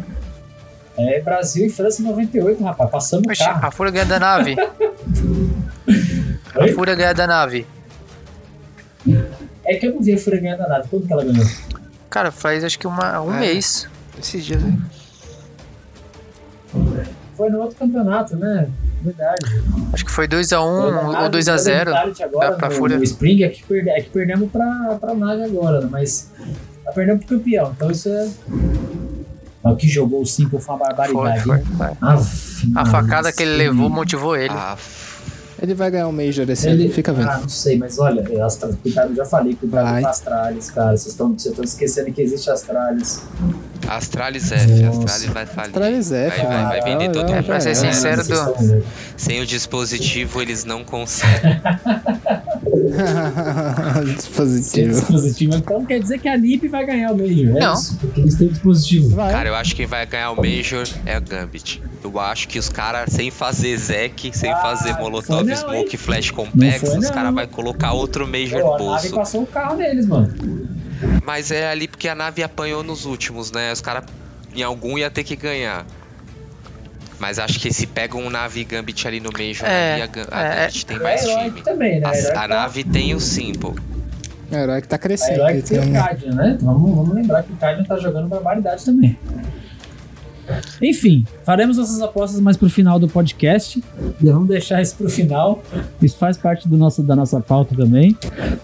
É Brasil e França em 98, rapaz. Passando o carro. a Fúria ganha da nave. A? Fúria ganha da nave. É que eu não vi a Fúria ganhar da nave. Quando que ela ganhou? Cara, faz acho que uma, um É. mês. Esses dias aí. Foi no outro campeonato, né? Verdade. Acho que foi 2x1 Foi na ou nave, 2x0. foi na Vitality agora, pra- Fúria. no Spring é que, perde, é que perdemos pra, pra nave agora, né? Mas tá perdendo pro campeão. Então isso é. Mas o que jogou o 5 foi uma Foi, barbaridade. foi, hein? foi. Aff, A facada que ele levou motivou ele. Ah, Ele vai ganhar um Major esse Ele, ano, fica vendo. Ah, não sei, mas olha, é Astra, cuidado, eu já falei, cuidado Vai. com Astralis, cara. Vocês estão vocês estão esquecendo que existe Astralis. Astralis F, Nossa. Astralis vai falir. Astralis F, vai, vai, vai vender todo É, mundo. pra ser É, sincero, do-. Sem o dispositivo eles não conseguem. [LAUGHS] Sem Dispositivo. dispositivo. Então quer dizer que a NiP vai ganhar o Major. É Não. isso, porque eles têm dispositivo. Vai. Cara, eu acho que quem vai ganhar o Major é a Gambit. Eu acho que os caras, sem fazer Zek, sem Ah, fazer Molotov, não, Smoke, hein? Flash Complex, foi os caras vão colocar outro Major Pô, no a nave bolso. passou o carro neles, mano. Mas é ali porque a nave apanhou nos últimos, né? Os caras, em algum, ia ter que ganhar. Mas acho que se pegam um nave Gambit ali no Major, É, ali, a, é, Gambit tem É mais time. também, né? A, a tá- nave tem o Simple. É o herói que tá A crescendo. herói que tem o um- Cadian, né? Vamos, vamos lembrar que o Cadian tá jogando barbaridade também. Enfim, faremos nossas apostas mais pro final do podcast. Vamos deixar isso pro final. Isso faz parte do nosso, da nossa pauta também.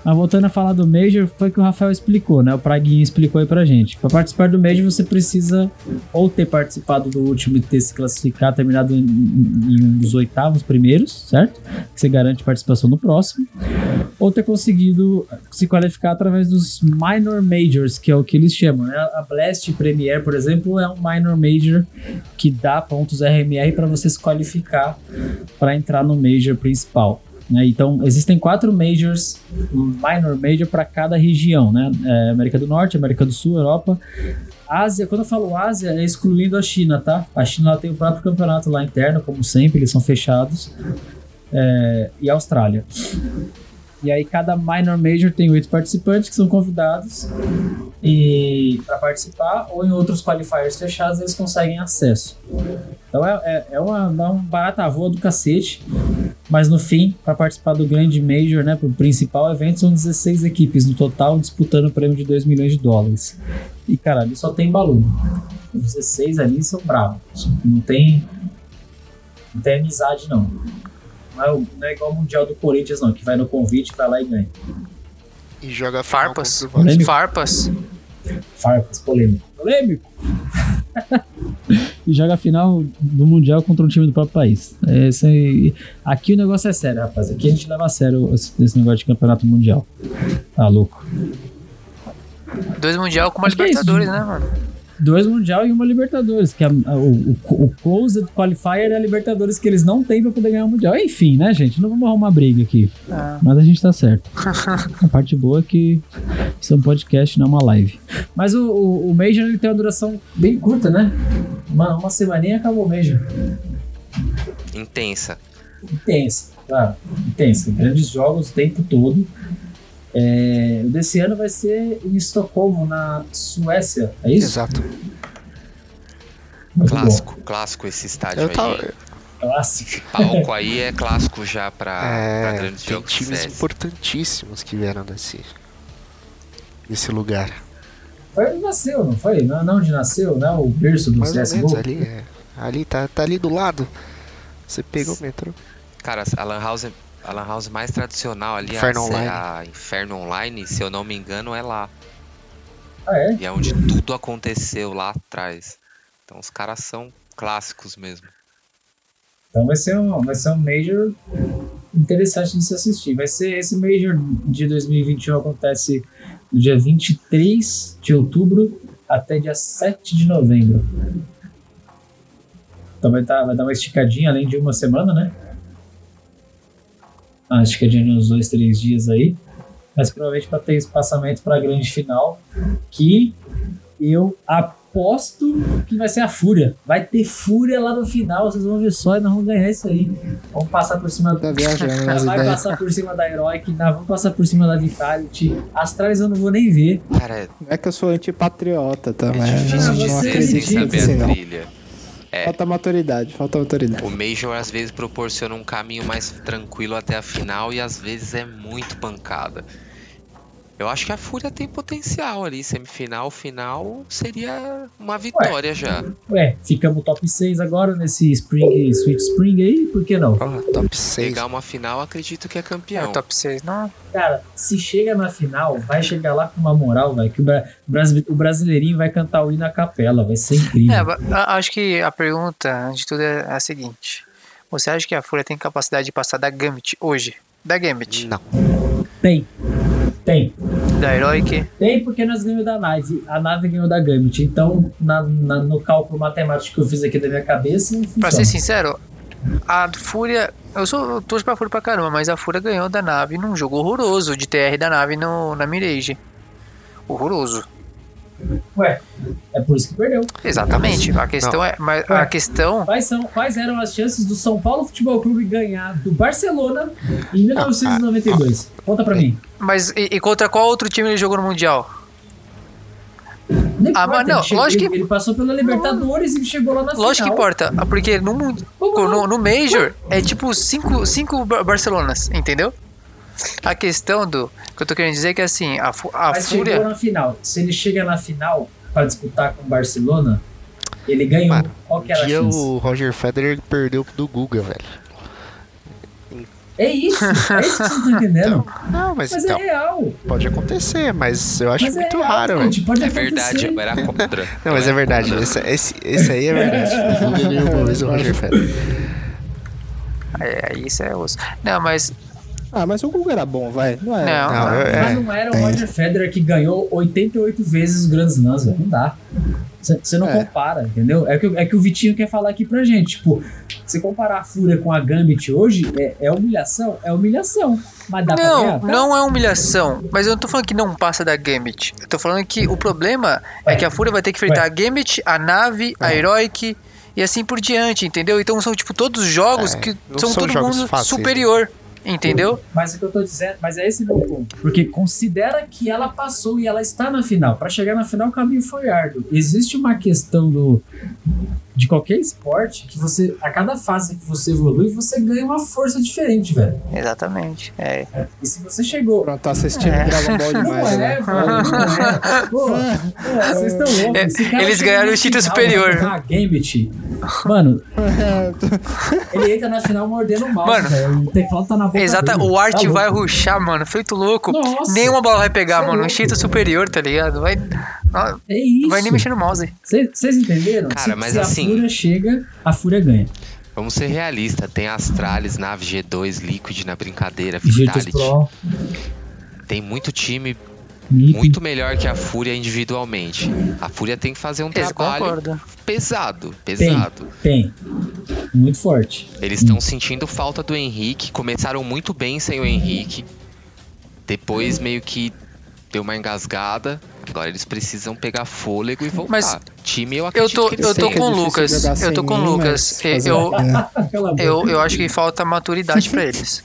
Mas voltando a falar do Major, foi que o Rafael explicou, né? O Praguinho explicou aí pra gente. Pra participar do Major, você precisa ou ter participado do último e ter se classificado, terminado em, em- em um dos oitavos primeiros, certo? Que você garante participação no próximo ou ter conseguido se qualificar através dos minor majors, que é o que eles chamam, né? A Blast Premier, por exemplo, é um minor major que dá pontos RMR para você se qualificar para entrar no major principal. né? Então, existem quatro majors, minor major para cada região, né? É, América do Norte, América do Sul, Europa. Ásia, quando eu falo Ásia, é excluindo a China, tá? A China tem o próprio campeonato lá interno, como sempre, eles são fechados. É, e Austrália. E aí cada minor major tem oito participantes que são convidados e para participar ou em outros qualifiers fechados eles conseguem acesso. Então é, é, é uma, um barata voa do cacete, mas no fim, para participar do grande major, né, pro principal evento, são 16 equipes no total disputando o prêmio de 2 milhões de dólares. E cara, ali só tem balão. Os 16 ali são bravos. Não tem não tem amizade não. Não é, não é igual o Mundial do Corinthians, não, que vai no convite, vai lá e ganha. E joga Farpas. Polêmico. Farpas. Farpas, polêmico. Polêmico! [LAUGHS] e joga a final do Mundial contra um time do próprio país. Esse aí- Aqui o negócio é sério, rapaz. Aqui a gente leva a sério esse, esse negócio de campeonato mundial. Tá louco. Dois Mundial com que é isso. Libertadores, né, mano? Dois Mundial e uma Libertadores, que é a- o, o, o Closed Qualifier é a Libertadores que eles não têm pra poder ganhar o Mundial. Enfim, né, gente? Não vamos arrumar briga aqui. Ah. Mas a gente tá certo. [LAUGHS] a parte boa é que isso é um podcast, não uma live. Mas o, o, o Major ele tem uma duração bem curta, né? Uma, uma semaninha acabou o Major. Intensa. Intensa, claro. Intensa. Grandes jogos o tempo todo. É, o desse ano vai ser em Estocolmo, na Suécia. É isso? Exato. Muito bom. Clássico, clássico esse estádio Eu aí. tava, Clássico. Palco aí é clássico já pra, pra é, grandes tem jogos times importantíssimos que vieram desse, desse lugar. Foi onde nasceu, não foi? Não, não onde nasceu, né? O berço do Mais ou CSGO. menos ali, é. Ali tá, tá ali do lado. Você pega o metrô. Cara, a Lan House, a Lan House mais tradicional ali, Inferno a, Online. a Inferno Online, se eu não me engano, é lá. Ah, é? E é onde tudo aconteceu lá atrás. Então os caras são clássicos mesmo. Então vai ser um, vai ser um Major interessante de se assistir. Vai ser esse Major de 2021 acontece do dia 23 de outubro até dia 7 de novembro. Então vai, tá, vai dar uma esticadinha além de uma semana, né? Uma esticadinha de uns dois, três dias aí. Mas provavelmente para ter espaçamento para a grande final. Que eu aposto que vai ser a Fúria. Vai ter Fúria lá no final, vocês vão ver só e nós vamos ganhar isso aí. Vamos passar por cima Tá viajando nas [LAUGHS] Vai passar por cima da Heroic, nós vamos passar por cima da Vitality. Astrales eu não vou nem ver. Cara, Não é que eu sou antipatriota, tá? é difícil não você sem acredito saber a não. É. Falta maturidade, falta maturidade. O Major às vezes proporciona um caminho mais tranquilo até a final e às vezes é muito pancada. Eu acho que a Fúria tem potencial ali, semifinal, final seria uma vitória já. Ué, ficamos top 6 agora nesse Spring, Sweet Spring aí, por que não? Ah, top 6. Pegar uma final, acredito que é É, campeão. top 6, não. Cara, se chega na final, vai chegar lá com uma moral, vai, que o, bra- o brasileirinho vai cantar o hino na capela, vai ser incrível. É, acho que a pergunta, antes de tudo, é a seguinte. Você acha que a Fúria tem capacidade de passar da Gambit hoje? Da Gambit? Não. Tem. Tem. Da Heroic? Tem porque nós ganhamos da nave. A nave ganhou da Gambit. Então, na- na- no cálculo matemático que eu fiz aqui da minha cabeça, Pra ser sincero, a Fúria. Eu sou eu torço pra Fúria pra caramba, mas a Fúria ganhou da nave num jogo horroroso de TR da nave no, na Mirage. Horroroso. Ué, é por isso que perdeu. Exatamente. A questão é. Mas a Ué. questão. Quais, são, quais eram as chances do São Paulo Futebol Clube ganhar do Barcelona em 1992? Conta pra mim. Mas e, e contra qual outro time ele jogou no Mundial? Não Ah, importa, mas não, ele chegou- lógico ele, que- ele passou pela Libertadores e chegou lá na Lógico que final. importa, porque no, no, no Major é tipo cinco, cinco Bar- Barcelonas, entendeu? A questão do. Que eu tô querendo dizer é que assim, a, a Mas chegou Fúria. na final. Se ele chega na final pra disputar com o Barcelona, ele ganhou. Mano, Qual que era a dia chance? o Roger Federer perdeu do Guga, velho. É isso, é isso que vocês estão entendendo. Não, mas, Mas então, é real. pode acontecer, mas eu acho Mas muito é real, raro, gente, Pode É acontecer. verdade, eu era contra. [LAUGHS] Não, mas é verdade. Esse, esse, esse aí é [LAUGHS] verdade. O uma vez o Roger Federer. É, isso é osso. Não, mas. Ah, mas o Google era bom, vai. Não é? Não. Não, eu- Mas é, não era o Roger Federer que ganhou 88 vezes os grandes lãs, velho. Não dá. Você não É. compara, entendeu? É que, o- é que o Vitinho quer falar aqui pra gente. Tipo, se comparar a Fúria com a Gambit hoje, é, é humilhação? É humilhação. Mas dá pra Não, ganhar? Dá. não é humilhação. Mas eu não tô falando que não passa da Gambit. Eu tô falando que o problema é Ué. que a Fúria vai ter que enfrentar a Gambit, a nave, a Heroic e assim por diante, entendeu? Então são tipo todos os jogos É, que são são todo jogos mundo fáceis, né? superior, entendeu? Mas o que eu tô dizendo, mas é esse meu ponto. Porque considera que ela passou e ela está na final. Pra chegar na final, o caminho foi árduo. Existe uma questão do de qualquer esporte que você, a cada fase que você evolui, você ganha uma força diferente, velho. Exatamente. É. E se você chegou Pronto, tô assistindo É. Dragon Ball Não demais, é, né? velho, não é. Pô, pô, vocês estão loucos. É, eles ganharam na o título final, superior. jogar Gambit. Mano, [LAUGHS] ele entra na final mordendo o mouse, Mano, velho. O teclado tá na boca Exata, dele. o Art Tá vai ruxar, mano. Feito louco. Nossa. Nenhuma bola vai pegar, é mano. Um louco. instinto superior, tá ligado? Vai. Não É isso. vai nem mexer no mouse. Vocês entenderam? Cara, se, mas se assim- a Fúria chega, a Fúria ganha. Vamos ser realistas. Tem Astralis, Nave G2, Liquid na brincadeira, Vitality. Pro, Tem muito time NiP. muito melhor que a Fúria individualmente. A Fúria tem que fazer um Eles trabalho concordam. pesado, Tem, pesado. tem. Muito forte. Eles estão sentindo falta do Henrique. Começaram muito bem sem o Henrique. Depois meio que deu uma engasgada. Agora eles precisam pegar fôlego e voltar. Mas time eu Eu acredito tô, que eu tô é com o Lucas. Eu tô com o Lucas. Eu, boca. eu, eu acho que falta maturidade pra eles.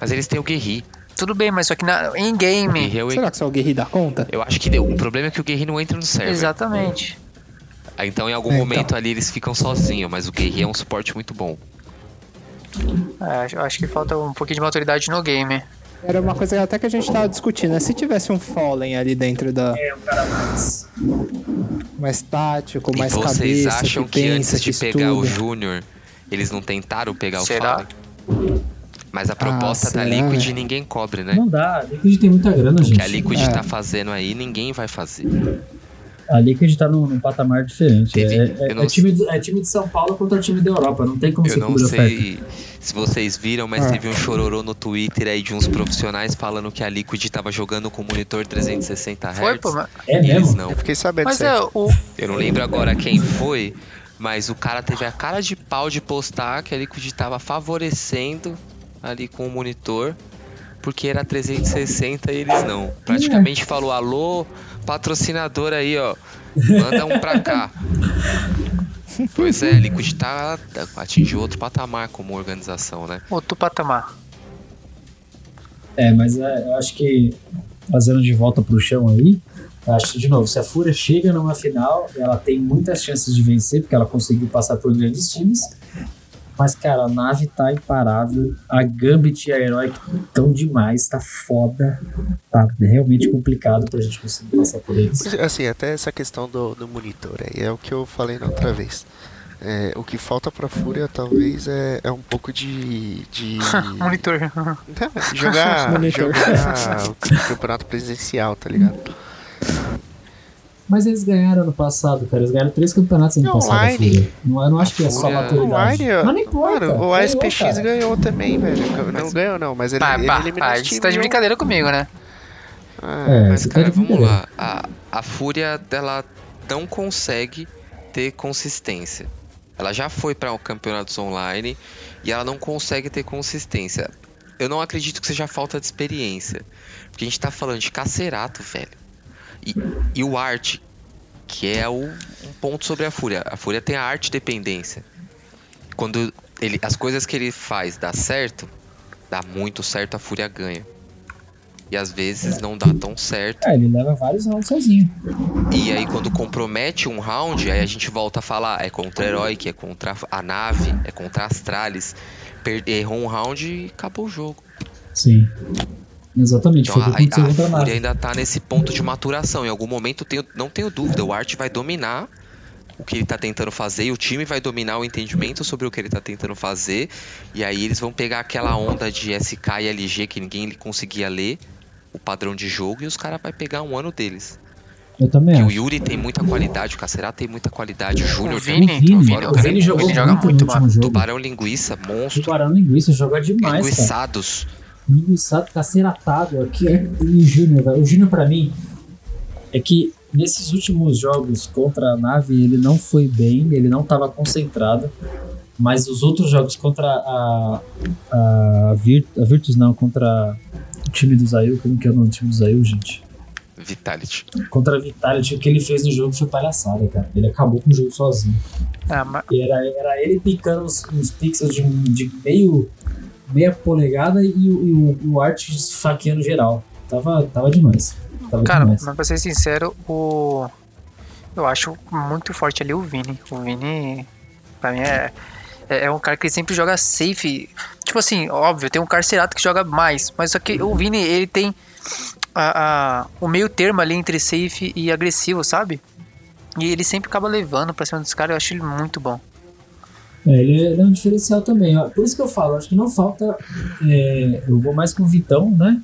Mas eles têm o Guerri. Tudo bem, mas só que na, em game. É o- Será que só o Guerri dá conta? Eu acho que deu. O problema é que o Guerri não entra no server. Exatamente. Aí, Então em algum É, então. momento ali eles ficam sozinhos, mas o Guerri é um suporte muito bom. É, acho- acho que falta um pouquinho de maturidade no game. Era uma coisa até que a gente tava discutindo, né? Se tivesse um Fallen ali dentro da. É um cara mais. mais tático, e mais vocês cabeça, acham que, que, pensa, antes de que pegar o. Júnior, eles não tentaram pegar Será? o Fallen? Mas a proposta da será, Liquid velho? ninguém cobre, né? Não dá. A Liquid tem muita grana, O gente. que a Liquid É. tá fazendo aí, ninguém vai fazer. A Liquid tá num, num patamar diferente. Teve- É, é- eu não é time de, é time de São Paulo contra time da Europa. Não tem como Eu não sei se vocês viram, mas Ah. teve um chororô no Twitter aí de uns profissionais falando que a Liquid tava jogando com monitor 360 Hz. Foi, pô, mas, É eles mesmo? não. Eu fiquei sabendo mas é, o, Eu não lembro agora quem foi, mas o cara teve a cara de pau de postar que a Liquid tava favorecendo ali com o monitor, porque era 360 e eles não. Praticamente falou, alô, patrocinador aí, ó, manda um pra cá. [LAUGHS] Pois é, a Liquid tá, atingiu outro patamar como organização, né? outro patamar. É, mas é, eu acho que fazendo de volta pro chão aí, acho que, de novo, se a Fúria chega numa final, ela tem muitas chances de vencer, porque ela conseguiu passar por grandes times. Mas, cara, a nave tá imparável. A Gambit e a Heroic estão demais, tá foda. Tá realmente complicado pra gente conseguir passar por eles. Assim, até essa questão do, do monitor aí é o que eu falei na outra vez. É, o que falta pra Fúria talvez é, é um pouco de. de [LAUGHS] Monitor. Então, jogar, [LAUGHS] Monitor. jogar o campeonato presencial, tá ligado? Mas eles ganharam ano passado, cara. Eles ganharam três campeonatos ano passado. Não, eu não acho que é só maturidade. Online, Mas não importa. mano, o ganhou, ASPX cara. ganhou também, velho. Não ganhou, não, mas ele, Pá, ele pá, eliminou pá, você tá de eu- brincadeira comigo, né? Ah, É, Mas, tá cara, de vamos lá. A, a Fúria, ela não consegue ter consistência. Ela já foi para campeonatos online e ela não consegue ter consistência. Eu não acredito que seja falta de experiência. Porque a gente tá falando de Cacerato, velho. E, e o Art, que é o, um ponto sobre a Fúria. A Fúria tem a arte dependência. Quando ele, as coisas que ele faz dá certo, dá muito certo, a Fúria ganha. E às vezes não dá tão certo. É, ele leva vários rounds sozinho. E aí quando compromete um round, aí a gente volta a falar, é contra o Heroic, é contra a nave, é contra Astralis. Errou um round e acabou o jogo. Sim. Exatamente, Então foi o que aconteceu a contra ainda tá nesse ponto de maturação. Em algum momento tenho, não tenho dúvida, o Art vai dominar o que ele tá tentando fazer e o time vai dominar o entendimento sobre o que ele tá tentando fazer. E aí eles vão pegar aquela onda de SK e LG que ninguém conseguia ler, o padrão de jogo, e os caras vai pegar um ano deles. Eu também Que o. Yuri tem muita qualidade, o Cacerato tem muita qualidade, o Júnior tem Vini, o Vini, o Vini, o o Vini jogou Vini joga muito, muito, mano. jogo. Tubarão Linguiça, monstro. Tubarão Linguiça joga demais, cara. Linguiçados. Linguiçado, caceratado. Aqui é e o Júnior, velho. O Júnior, pra mim, é que nesses últimos jogos contra a nave, ele não foi bem, ele não tava concentrado. Mas os outros jogos contra a. A, Vir, a Virtus, não, contra o time do Zayu, como que é o nome do time do Zayu, gente? Vitality. Contra a Vitality, o que ele fez no jogo foi palhaçada, cara. Ele acabou com o jogo sozinho. Ah, mas E Era, era ele picando uns, uns pixels de, de meio, meia polegada e, o- e o, art esfaqueando geral. Tava, tava demais. Tava Cara, demais. mas pra ser sincero, o. Eu acho muito forte ali o Vini. O Vini, pra mim, é. É é um cara que sempre joga safe. Tipo assim, óbvio, tem um carcerato que joga mais. Mas só que o Vini, ele tem a, a- o meio termo ali entre safe e agressivo, sabe? E ele sempre acaba levando pra cima dos caras. Eu acho ele muito bom. É, ele, é- ele é um diferencial também. Por isso que eu falo, acho que não falta. é, eu vou mais com o Vitão, né?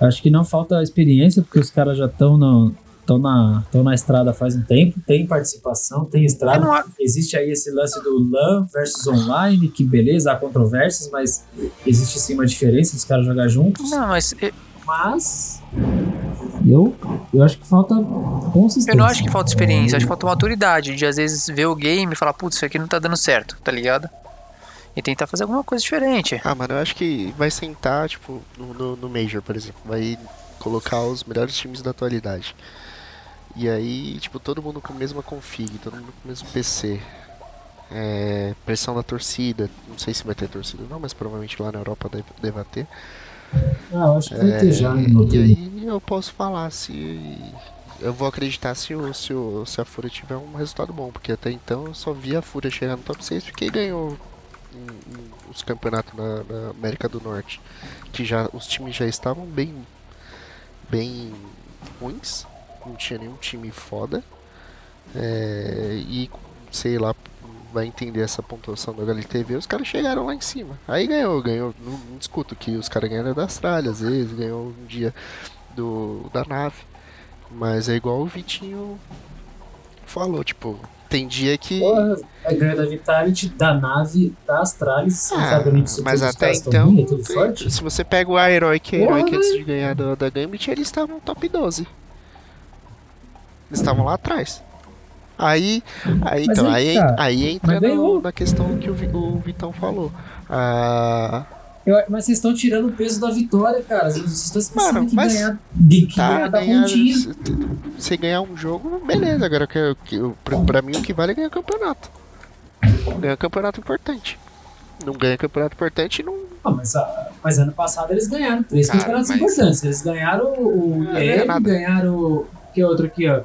Acho que não falta experiência, porque os caras já estão na, tão na, tão na estrada faz um tempo, tem participação, tem estrada. não, Existe aí esse lance do LAN versus online, que beleza, há controvérsias, mas existe sim uma diferença dos caras jogar juntos. não, mas Mas eu, eu acho que falta consistência. eu não acho que falta experiência. Acho que falta maturidade. De às vezes ver o game e falar, putz, isso aqui não tá dando certo, tá ligado? E tentar fazer alguma coisa diferente. Ah, mano, eu acho que vai sentar, tipo, no, no, no Major, por exemplo. Vai colocar os melhores times da atualidade. E aí, tipo, todo mundo com a mesma config, todo mundo com o mesmo PC. É, pressão da torcida. Não sei se vai ter torcida não, mas provavelmente lá na Europa deve, deva ter. Ah, eu acho que ter já É, no e aí eu posso falar se. Eu vou acreditar se, o, se, o, se a Fúria tiver um resultado bom, porque até então eu só vi a Fúria chegar no top 6 porque ganhou os campeonatos na, na América do Norte. Que já os times já estavam bem bem ruins, não tinha nenhum time foda. É, e sei lá, vai entender essa pontuação do HLTV, os caras chegaram lá em cima. Aí ganhou, ganhou. Não, não discuto que os caras ganharam da Austrália, às vezes, ganhou um dia do da nave. Mas é igual o Vitinho falou, tipo, tem dia que. Porra, ganho da Vitality, da nave, da Astralis. Ah, mas até então, é se você pega o Heroic e a Heroic antes de ganhar do- da Gambit, eles estavam top 12. Eles estavam lá atrás. Aí, aí, então, aí aí, tá. aí entra no- na questão que o, o Vitão falou. Ah, Eu- mas vocês estão tirando o peso da vitória, cara. Vocês estão esquecendo Mano, que ganhar, que tá, ganhar da ganhar, pontinha. se- você ganhar um jogo, beleza. Agora, que, que, pra, pra mim, o que vale é ganhar campeonato. Ganhar campeonato importante. Não ganha campeonato importante, não. Ah, mas, ah, mas ano passado eles ganharam três Cara, campeonatos mas- importantes. Eles ganharam o nada. ganharam. o- Que outro aqui, ó?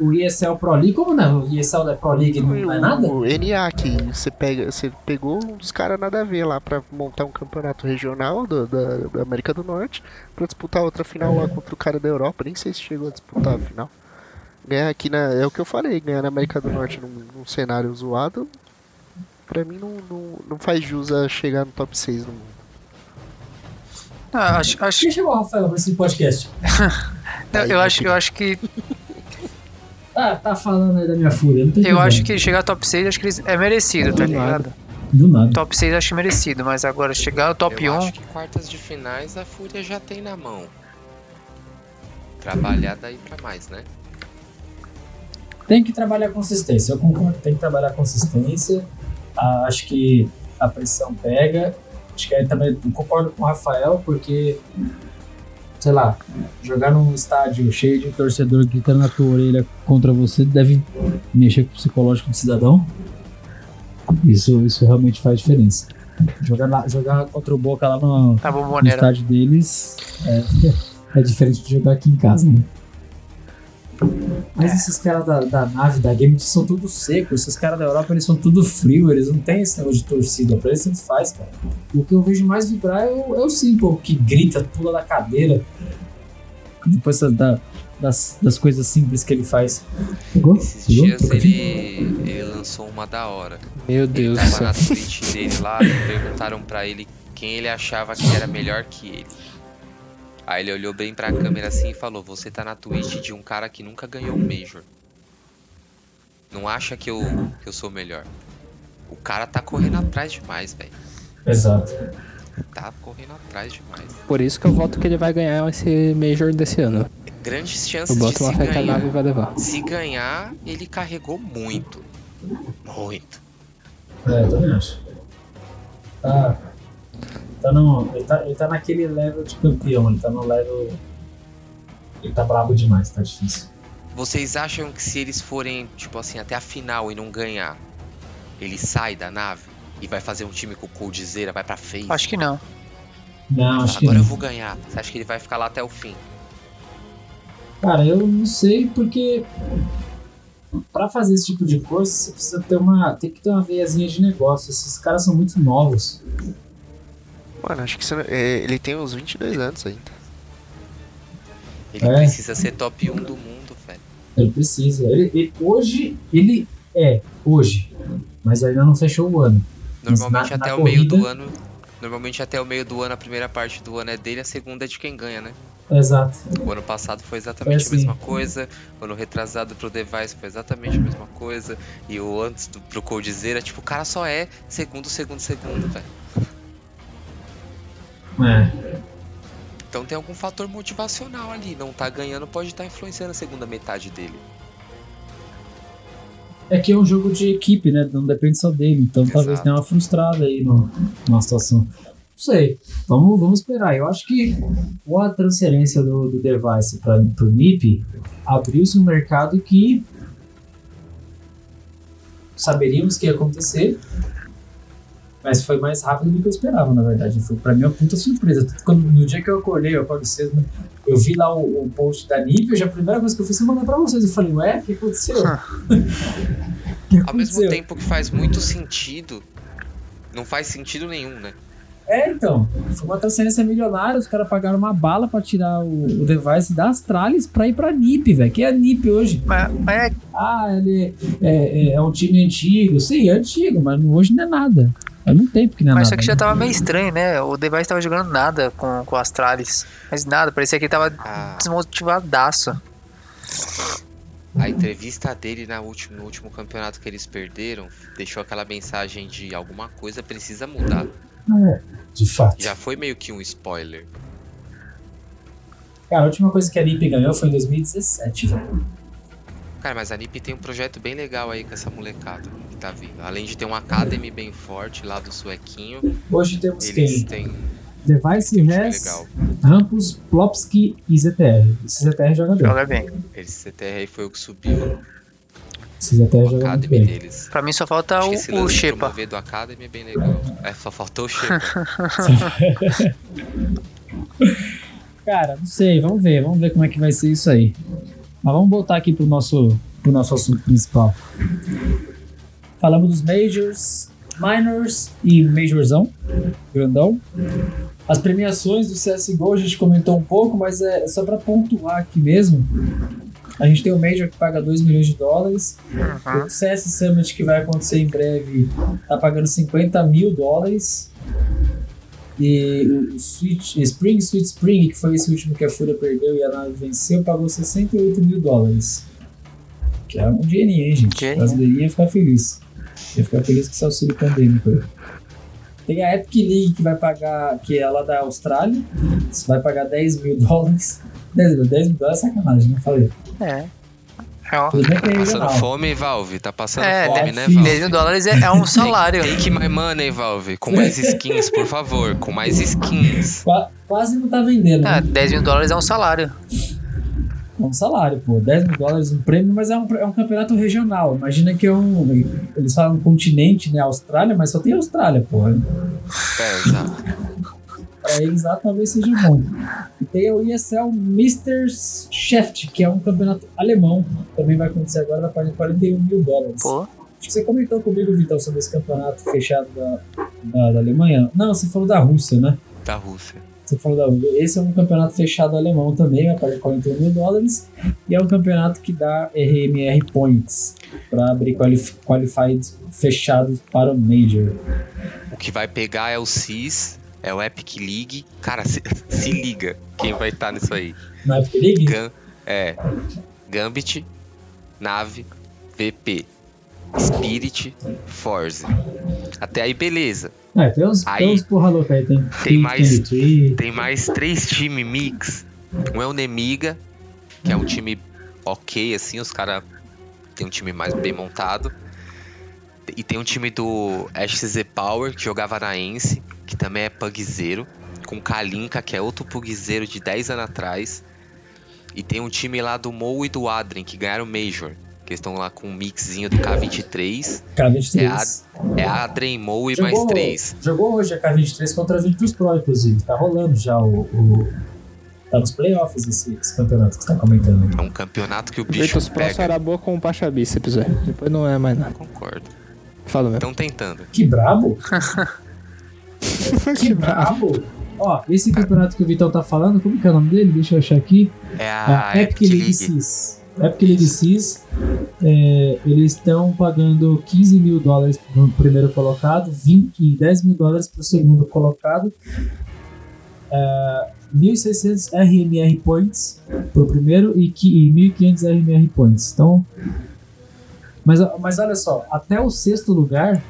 O ESL Pro League. Como não? O ESL da Pro League não é nada? O NA que você, pega, você pegou um dos caras nada a ver lá pra montar um campeonato regional do- da, da América do Norte pra disputar outra final lá contra o cara da Europa. Nem sei se chegou a disputar a final. Ganhar aqui na. É o que eu falei, ganhar na América do Norte num, num cenário zoado. Pra mim não, não, não faz jus a chegar no top 6 no mundo. Ah, acho, acho, Quem chamou o Rafael pra esse podcast? [LAUGHS] eu, acho, eu acho que Ah, tá falando aí da minha fúria. Eu acho que chegar ao top 6 acho que eles- é merecido, tá ligado? Do nada. Top 6 acho merecido, mas agora chegar ao top eu 1, acho que quartas de finais a Fúria já tem na mão. Trabalhar daí pra mais, né? Tem que trabalhar consistência. Eu concordo que tem que trabalhar consistência. Ah, acho que a pressão pega. Acho que aí também concordo com o Rafael, porque, sei lá, jogar num estádio cheio de torcedor gritando na tua orelha contra você deve mexer com o psicológico do cidadão. Isso, isso realmente faz diferença. Jogar, lá- jogar contra o Boca lá no, tá no estádio deles é, é diferente de jogar aqui em casa, né? Mas esses caras da, da nave, da game, são tudo seco. Esses caras da Europa, eles são tudo frio. Eles não têm esse negócio de torcida. Pra eles, tanto faz, cara. O que eu vejo mais vibrar é o, é o Simple, que grita, pula da cadeira. Depois da- da- das, das coisas simples que ele faz. Pegou? Esses Pegou? dias ele, ele lançou uma da hora. Meu Ele Deus do tava na Twitch dele lá e perguntaram pra ele quem ele achava que era melhor que ele. Aí ele olhou bem pra câmera assim e falou: Você tá na Twitch de um cara que nunca ganhou um Major. Não acha que eu, que eu sou melhor. O cara tá correndo atrás demais, velho. Exato. Tá correndo atrás demais. Por isso que eu voto que ele vai ganhar esse Major desse ano. Grandes Eu chances de boto uma se nave ganhar. vai levar. Se ganhar, ele carregou muito. Muito. É, eu também acho. Tá. Tá no, ele, tá, ele tá naquele level de campeão. Ele tá no level. Ele tá brabo demais, tá difícil. Vocês acham que se eles forem, tipo assim, até a final e não ganhar, ele sai da nave e vai fazer um time com o Coldzera, vai pra FaZe? Acho que não. Não, acho que Agora não. eu vou ganhar. Você acha que ele vai ficar lá até o fim? Cara, eu não sei porque pra fazer esse tipo de coisa você precisa ter uma, tem que ter uma veiazinha de negócio. Esses caras são muito novos. Mano, acho que você é, ele tem uns 22 anos ainda. Ele É. precisa ser top 1 do mundo, velho. Ele precisa. Ele, ele- hoje ele é hoje, mas ainda não fechou o ano. Normalmente na- até na o meio do corrida- ano. Normalmente até o meio do ano, a primeira parte do ano é dele, a segunda é de quem ganha, né? Exato. O ano passado foi exatamente Foi assim. a mesma coisa. O ano retrasado pro Device foi exatamente a mesma coisa. E o antes do, pro Coldzera, tipo, o cara só é segundo, segundo, segundo, velho. É. Então tem algum fator motivacional ali. Não tá ganhando, pode estar influenciando a segunda metade dele. É que é um jogo de equipe, né? Não depende só dele. Então talvez Exato. tenha uma frustrada aí no, numa situação. Não sei. Vamos, vamos esperar. Eu acho que com a transferência do, do device para o NIP, abriu-se um mercado que saberíamos que ia acontecer. Mas foi mais rápido do que eu esperava, na verdade. Foi pra mim uma puta surpresa. Quando, no dia que eu acordei, eu acordo cedo, né? eu vi lá o, o post da NIP, eu já, a primeira coisa que eu fiz foi mandar pra vocês. Eu falei, ué, o que aconteceu? [LAUGHS] O que Ao mesmo aconteceu? tempo que faz muito sentido, não faz sentido nenhum, né? É, então. Foi uma transferência milionária, os caras pagaram uma bala pra tirar o, o device da Astralis pra ir pra NIP, velho. Que é a NIP hoje. Mas, mas é, Ah, ele é, é- é um time antigo. Sim, é antigo, mas hoje não é nada. Faz muito tempo que não é mas nada. só que já né? tava meio estranho, né? O Device tava jogando nada com, com o Astralis. Mas nada, parecia que ele tava Ah, desmotivadaço. A entrevista dele na último, no último campeonato que eles perderam deixou aquela mensagem de alguma coisa precisa mudar. É, de fato. Já foi meio que um spoiler. Cara, a última coisa que a NiP ganhou foi em 2017, velho. Cara, mas a NiP tem um projeto bem legal aí com essa molecada que tá vindo. Além de ter um Academy bem forte lá do suequinho, Hoje temos eles quem? têm Device, Res. Rampus, Plopsky e ZTR. Esse ZTR joga bem. Joga bem. Esse CTR aí foi o que subiu Esse ZTR o joga Academy bem. deles. Pra mim só falta Acho o, o Shepa. promover do Academy é bem legal. É, só faltou o Shepa. [LAUGHS] Cara, não sei, vamos ver, vamos ver como é que vai ser isso aí. Mas vamos voltar aqui pro nosso, pro nosso assunto principal. Falamos dos Majors, Minors e Majorzão, grandão. As premiações do CSGO a gente comentou um pouco, mas é só pra pontuar aqui mesmo. A gente tem o Major que paga 2 milhões de dólares. Uhum. O CS Summit que vai acontecer em breve tá pagando 50 mil dólares. E o Switch, Spring Sweet Spring, que foi esse último que a Fúria perdeu e a nave venceu, pagou 68 mil dólares. Que é um dinheirinho, hein, gente? O Dinheirinho. brasileirinho ia ficar feliz. Ia ficar feliz com esse auxílio pandêmico aí. Tem a Epic League que vai pagar, que é lá da Austrália, vai pagar 10 mil dólares. 10 mil, 10 mil dólares é sacanagem, não falei. É. É Passando fome, Valve. Tá passando É, fome, né. Valve? 10 mil dólares é, é um salário. Take my money, Valve. Com mais [LAUGHS] skins, por favor. Com mais skins. Qua- Quase não tá vendendo, Ah, né? 10 mil dólares é um salário. É um salário, pô. 10 mil dólares um prêmio, mas é um, é um campeonato regional. Imagina que é um. Eles falam continente, né? Austrália, mas só tem Austrália, pô. É, exato. [LAUGHS] Eles lá talvez seja bom. E tem o ESL Mr. Shaft, que é um campeonato alemão. Também vai acontecer agora, vai pagar 41 mil dólares. Pô, Acho que você comentou comigo, Vitão, sobre esse campeonato fechado da, da, da Alemanha. Não, você falou da Rússia, né? Da Rússia. Você falou da Rússia. Esse é um campeonato fechado alemão também, vai pagar 41 mil dólares. E é um campeonato que dá RMR Points para abrir qualif qualified fechados para o Major. O que vai pegar é o CIS, é o Epic League. Cara, se, [LAUGHS] se liga quem vai estar nisso aí. Na Epic League? Gam, é. Gambit, Nave, VP, Spirit, Force. Até aí, beleza. É, tem uns, Aí- tem uns porra louca aí. Tem, Tem mais- Tree. Tem mais três times mix. Um é o Nemiga, que é um time ok, assim, os caras tem um time mais bem montado. E tem um time do SZ Power, que jogava na Ence, que também é pugzeiro. Com Kalinka, que é outro pugzeiro de 10 anos atrás. E tem um time lá do Mo e do Adrien, que ganharam o Major. Que eles estão lá com um mixzinho do K23. K23. É a- É Adrien, Mo e mais três. Jogou hoje a K23 contra a Virtus Pro, inclusive. Tá rolando já o. o- tá nos playoffs esse, esse campeonato que você tá comentando. É um campeonato que o bicho Virtus Pro só era boa com o Pacha Bíceps, velho. Depois não é mais nada. Concordo. Fala mesmo. Estão tentando. Que brabo! [LAUGHS] [LAUGHS] que brabo! Ó, esse campeonato que o Vitão tá falando, como que é o nome dele? Deixa eu achar aqui. É É a a Epic League Cis. Epic League Cis, é, eles estão pagando 15 mil dólares pro primeiro colocado, 20 e 10 mil dólares pro segundo colocado, é, 1.600 RMR Points pro primeiro e, e 1.500 RMR Points. Então, mas, mas olha só, até o sexto lugar,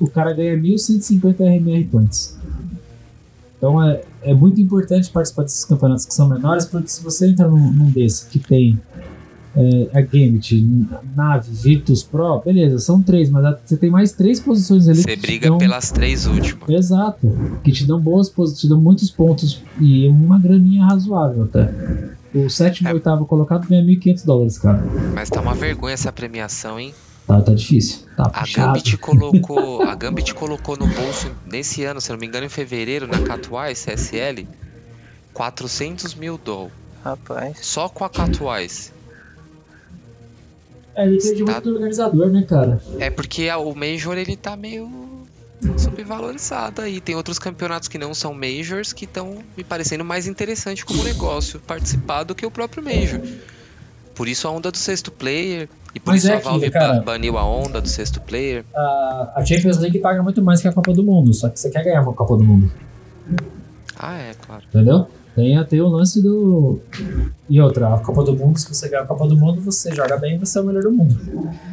o cara ganha 1.150 RMR Points. Então é, é muito importante participar desses campeonatos que são menores, porque se você entra num, num desse que tem é, a Gambit, Nave, Virtus Pro, beleza, são três, mas você tem mais três posições ali Você briga dão- pelas três últimas. Exato, que te dão boas posições, te dão muitos pontos e uma graninha razoável até. O sétimo e É. oitavo colocado ganha 1.500 dólares, cara. Mas tá uma vergonha essa premiação, hein? Tá, tá difícil. Tá A. Gambit colocou. [LAUGHS] A Gambit colocou no bolso nesse ano, se não me engano, em fevereiro, na Catwise CSL, 400 mil dólares. rapaz. Só com a Catwise. É, depende Tá- muito do organizador, né, cara? É porque a- o Major ele tá meio subvalorizado aí. Tem outros campeonatos que não são Majors que estão me parecendo mais interessante como negócio participar do que o próprio Major. Por isso a onda do sexto player. E por Mas isso é a Valve aquilo, cara. ba- baniu a onda do sexto player. A, Champions League paga muito mais que a Copa do Mundo, só que você quer ganhar uma Copa do Mundo, Ah, é, claro. entendeu? Tem, tem o lance do. E outra, a Copa do Mundo, se você ganhar a Copa do Mundo, você joga bem você é o melhor do mundo.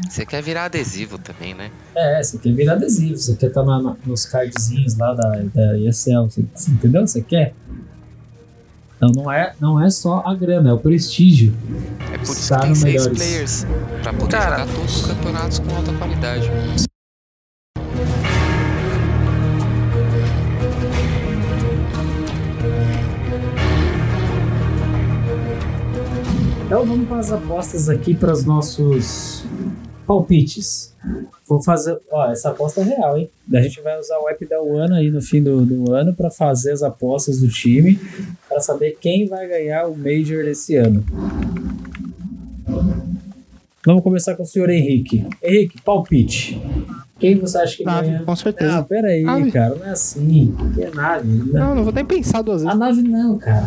Você quer virar adesivo também, né? É, você quer virar adesivo, você quer estar na- nos cardzinhos lá da, da ESL, você entendeu? Você quer? Então não é, não é só a grana, é o prestígio. É por isso Estar que tem seis melhores. players. Pra poder Cara. jogar todos os campeonatos com alta qualidade. Então vamos para as apostas aqui para os nossos palpites. Vou fazer. Ó, essa aposta é real, hein? A gente vai usar o app da One aí no fim do, do ano para fazer as apostas do time, para saber quem vai ganhar o Major desse ano. Vamos começar com o senhor Henrique. Henrique, palpite. Quem você acha que Nave, ganha? com certeza. Não, pera aí, Nave. cara, não é assim. Que é nave. Não, não vou nem pensar duas A vezes. nave não, cara.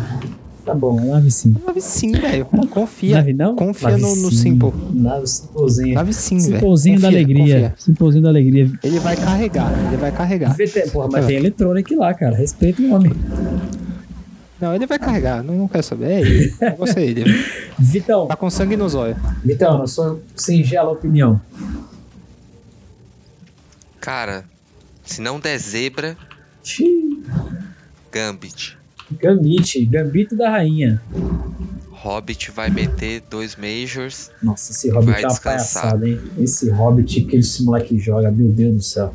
Tá bom, nave sim. Nave sim, velho. Confia. Nave não? Confia Nave no, no sim. Simple. Nave simplezinha. Nave sim, velho. Simplezinho da alegria. confia. Simplezinho da alegria. Ele vai carregar, ele vai carregar. VT, porra, mas tem eletrônico lá, cara. Respeita o homem. Não, ele vai carregar, não, não quero saber. É ele. Vou ser ele. Vitão, Tá com sangue nos olhos. Vitão, na sua singela opinião. Cara, se não der zebra, Xiii. Gambit. Gambit, Gambito da Rainha. Hobbit vai meter dois Majors. Nossa, esse Hobbit Vai é uma descansar. palhaçada, hein? Esse Hobbit que esse moleque joga, meu Deus do céu.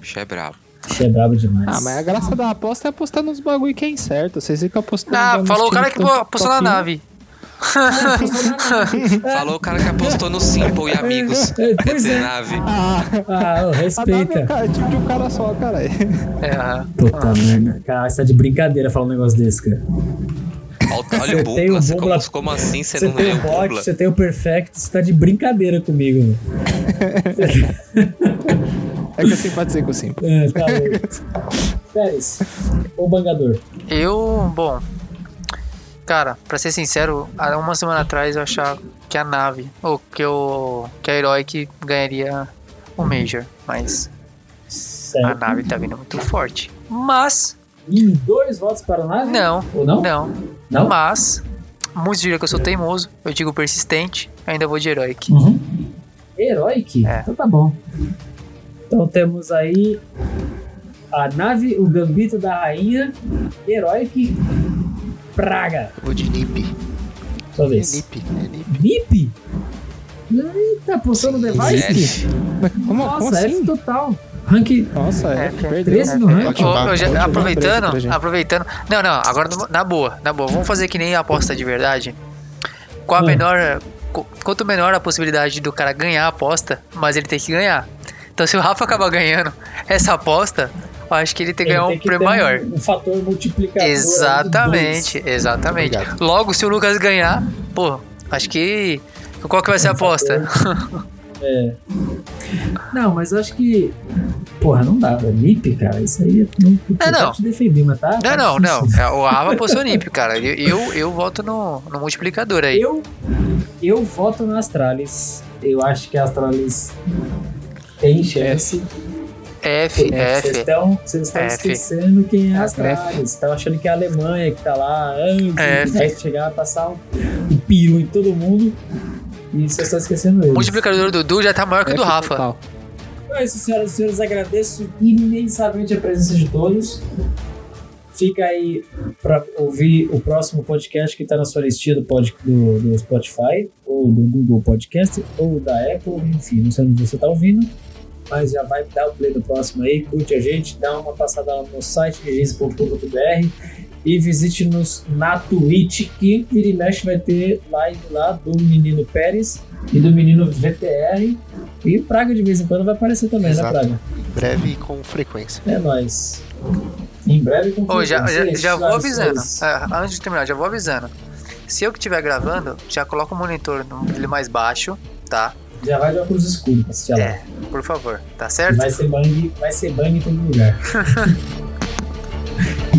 Bicho é brabo. Isso é brabo demais. Ah, mas a graça da aposta é apostar nos bagulho que é incerto. Vocês ficam apostando. Ah, falou o cara que apostou na nave. [LAUGHS] Falou o cara que apostou no Simple e amigos. É, [LAUGHS] pois é. nave. Ah, Ah, ô, a nave é respeita. o cara- tipo de um cara só, caralho. É. Puta merda. Cara, você tá de brincadeira falar um negócio desse, cara. Olha, o tem o Bubla. Você Bubla- como, como assim você Você não tem leu o o bot, você tem o perfect, você tá de brincadeira comigo. [LAUGHS] É que eu simpatizei com o Simple. É, tá louco. Pérez, o bangador. Eu, bom. Cara, pra ser sincero, há uma semana atrás eu achava que a nave, ou que, o, que a Heroic ganharia o Major, mas a Certo. nave tá vindo muito forte. Mas, E dois votos para a nave? não, Ou não? não, Não? mas, muitos diriam que eu sou teimoso, eu digo persistente, ainda vou de Heroic. Uhum. Heroic? É. Então tá bom. Então temos aí a nave, o gambito da rainha, Heroic, Praga. Vou de Nip. Sua É vez. Nip, é Nip. Nip? Eita, postou no device? Como, como Nossa, assim? F total. Rank Nossa, é. É, perdeu. 13 no rank. Eu já- aproveitando, aproveitando. Não, não, agora na boa, na boa. Vamos fazer que nem a aposta de verdade. Com a Ah. menor. Quanto menor a possibilidade do cara ganhar a aposta, mas ele tem que ganhar. Então se o Rafa acabar ganhando essa aposta, acho que ele tem que ganhar um prêmio maior. Um, um fator multiplicador. Exatamente, exatamente. Logo, se o Lucas ganhar, pô, acho que. Qual que vai ser a Um aposta? [LAUGHS] É. Não, mas eu acho que. Porra, não dá, velho. Nip, cara, isso aí. Não, É, não. Te defender, mas tá. Não, tá não, não. difícil. É, O Rafa apostou NIP, cara. Eu, eu, eu voto no, no multiplicador aí. Eu, eu voto na Astralis. Eu acho que a Astralis tem chance. F, É, Vocês F. estão vocês estão F. esquecendo quem é a F. Astralis. Estão achando que é a Alemanha que tá lá. F. Vai chegar, passar um, um peru em todo mundo. E vocês estão esquecendo O eles. multiplicador do Dudu já tá maior que o do F Rafa. total. Então é isso, senhoras e senhores. Agradeço imensamente a presença de todos. Fica aí para ouvir o próximo podcast que está na sua listinha do, pod, do, do Spotify, ou do Google Podcast, ou da Apple, enfim, não sei onde você está ouvindo. Mas já vai dar o play do próximo aí, curte a gente, dá uma passada lá no site genes.com.br e visite-nos na Twitch, que vira e mexe vai ter live lá do menino Pérez e do menino VTR. E o Praga de vez em quando vai aparecer também, Exato. né, Praga? Breve e com frequência. É nóis. Em breve com Ô, já, já, frequência, já vou avisando. É, antes de terminar, já vou avisando. Se eu que estiver gravando, já coloca o monitor no brilho mais baixo, tá? Já vai de óculos escuros pra assistir é, por favor, tá certo? Vai ser bang, vai ser bang em todo lugar. [LAUGHS]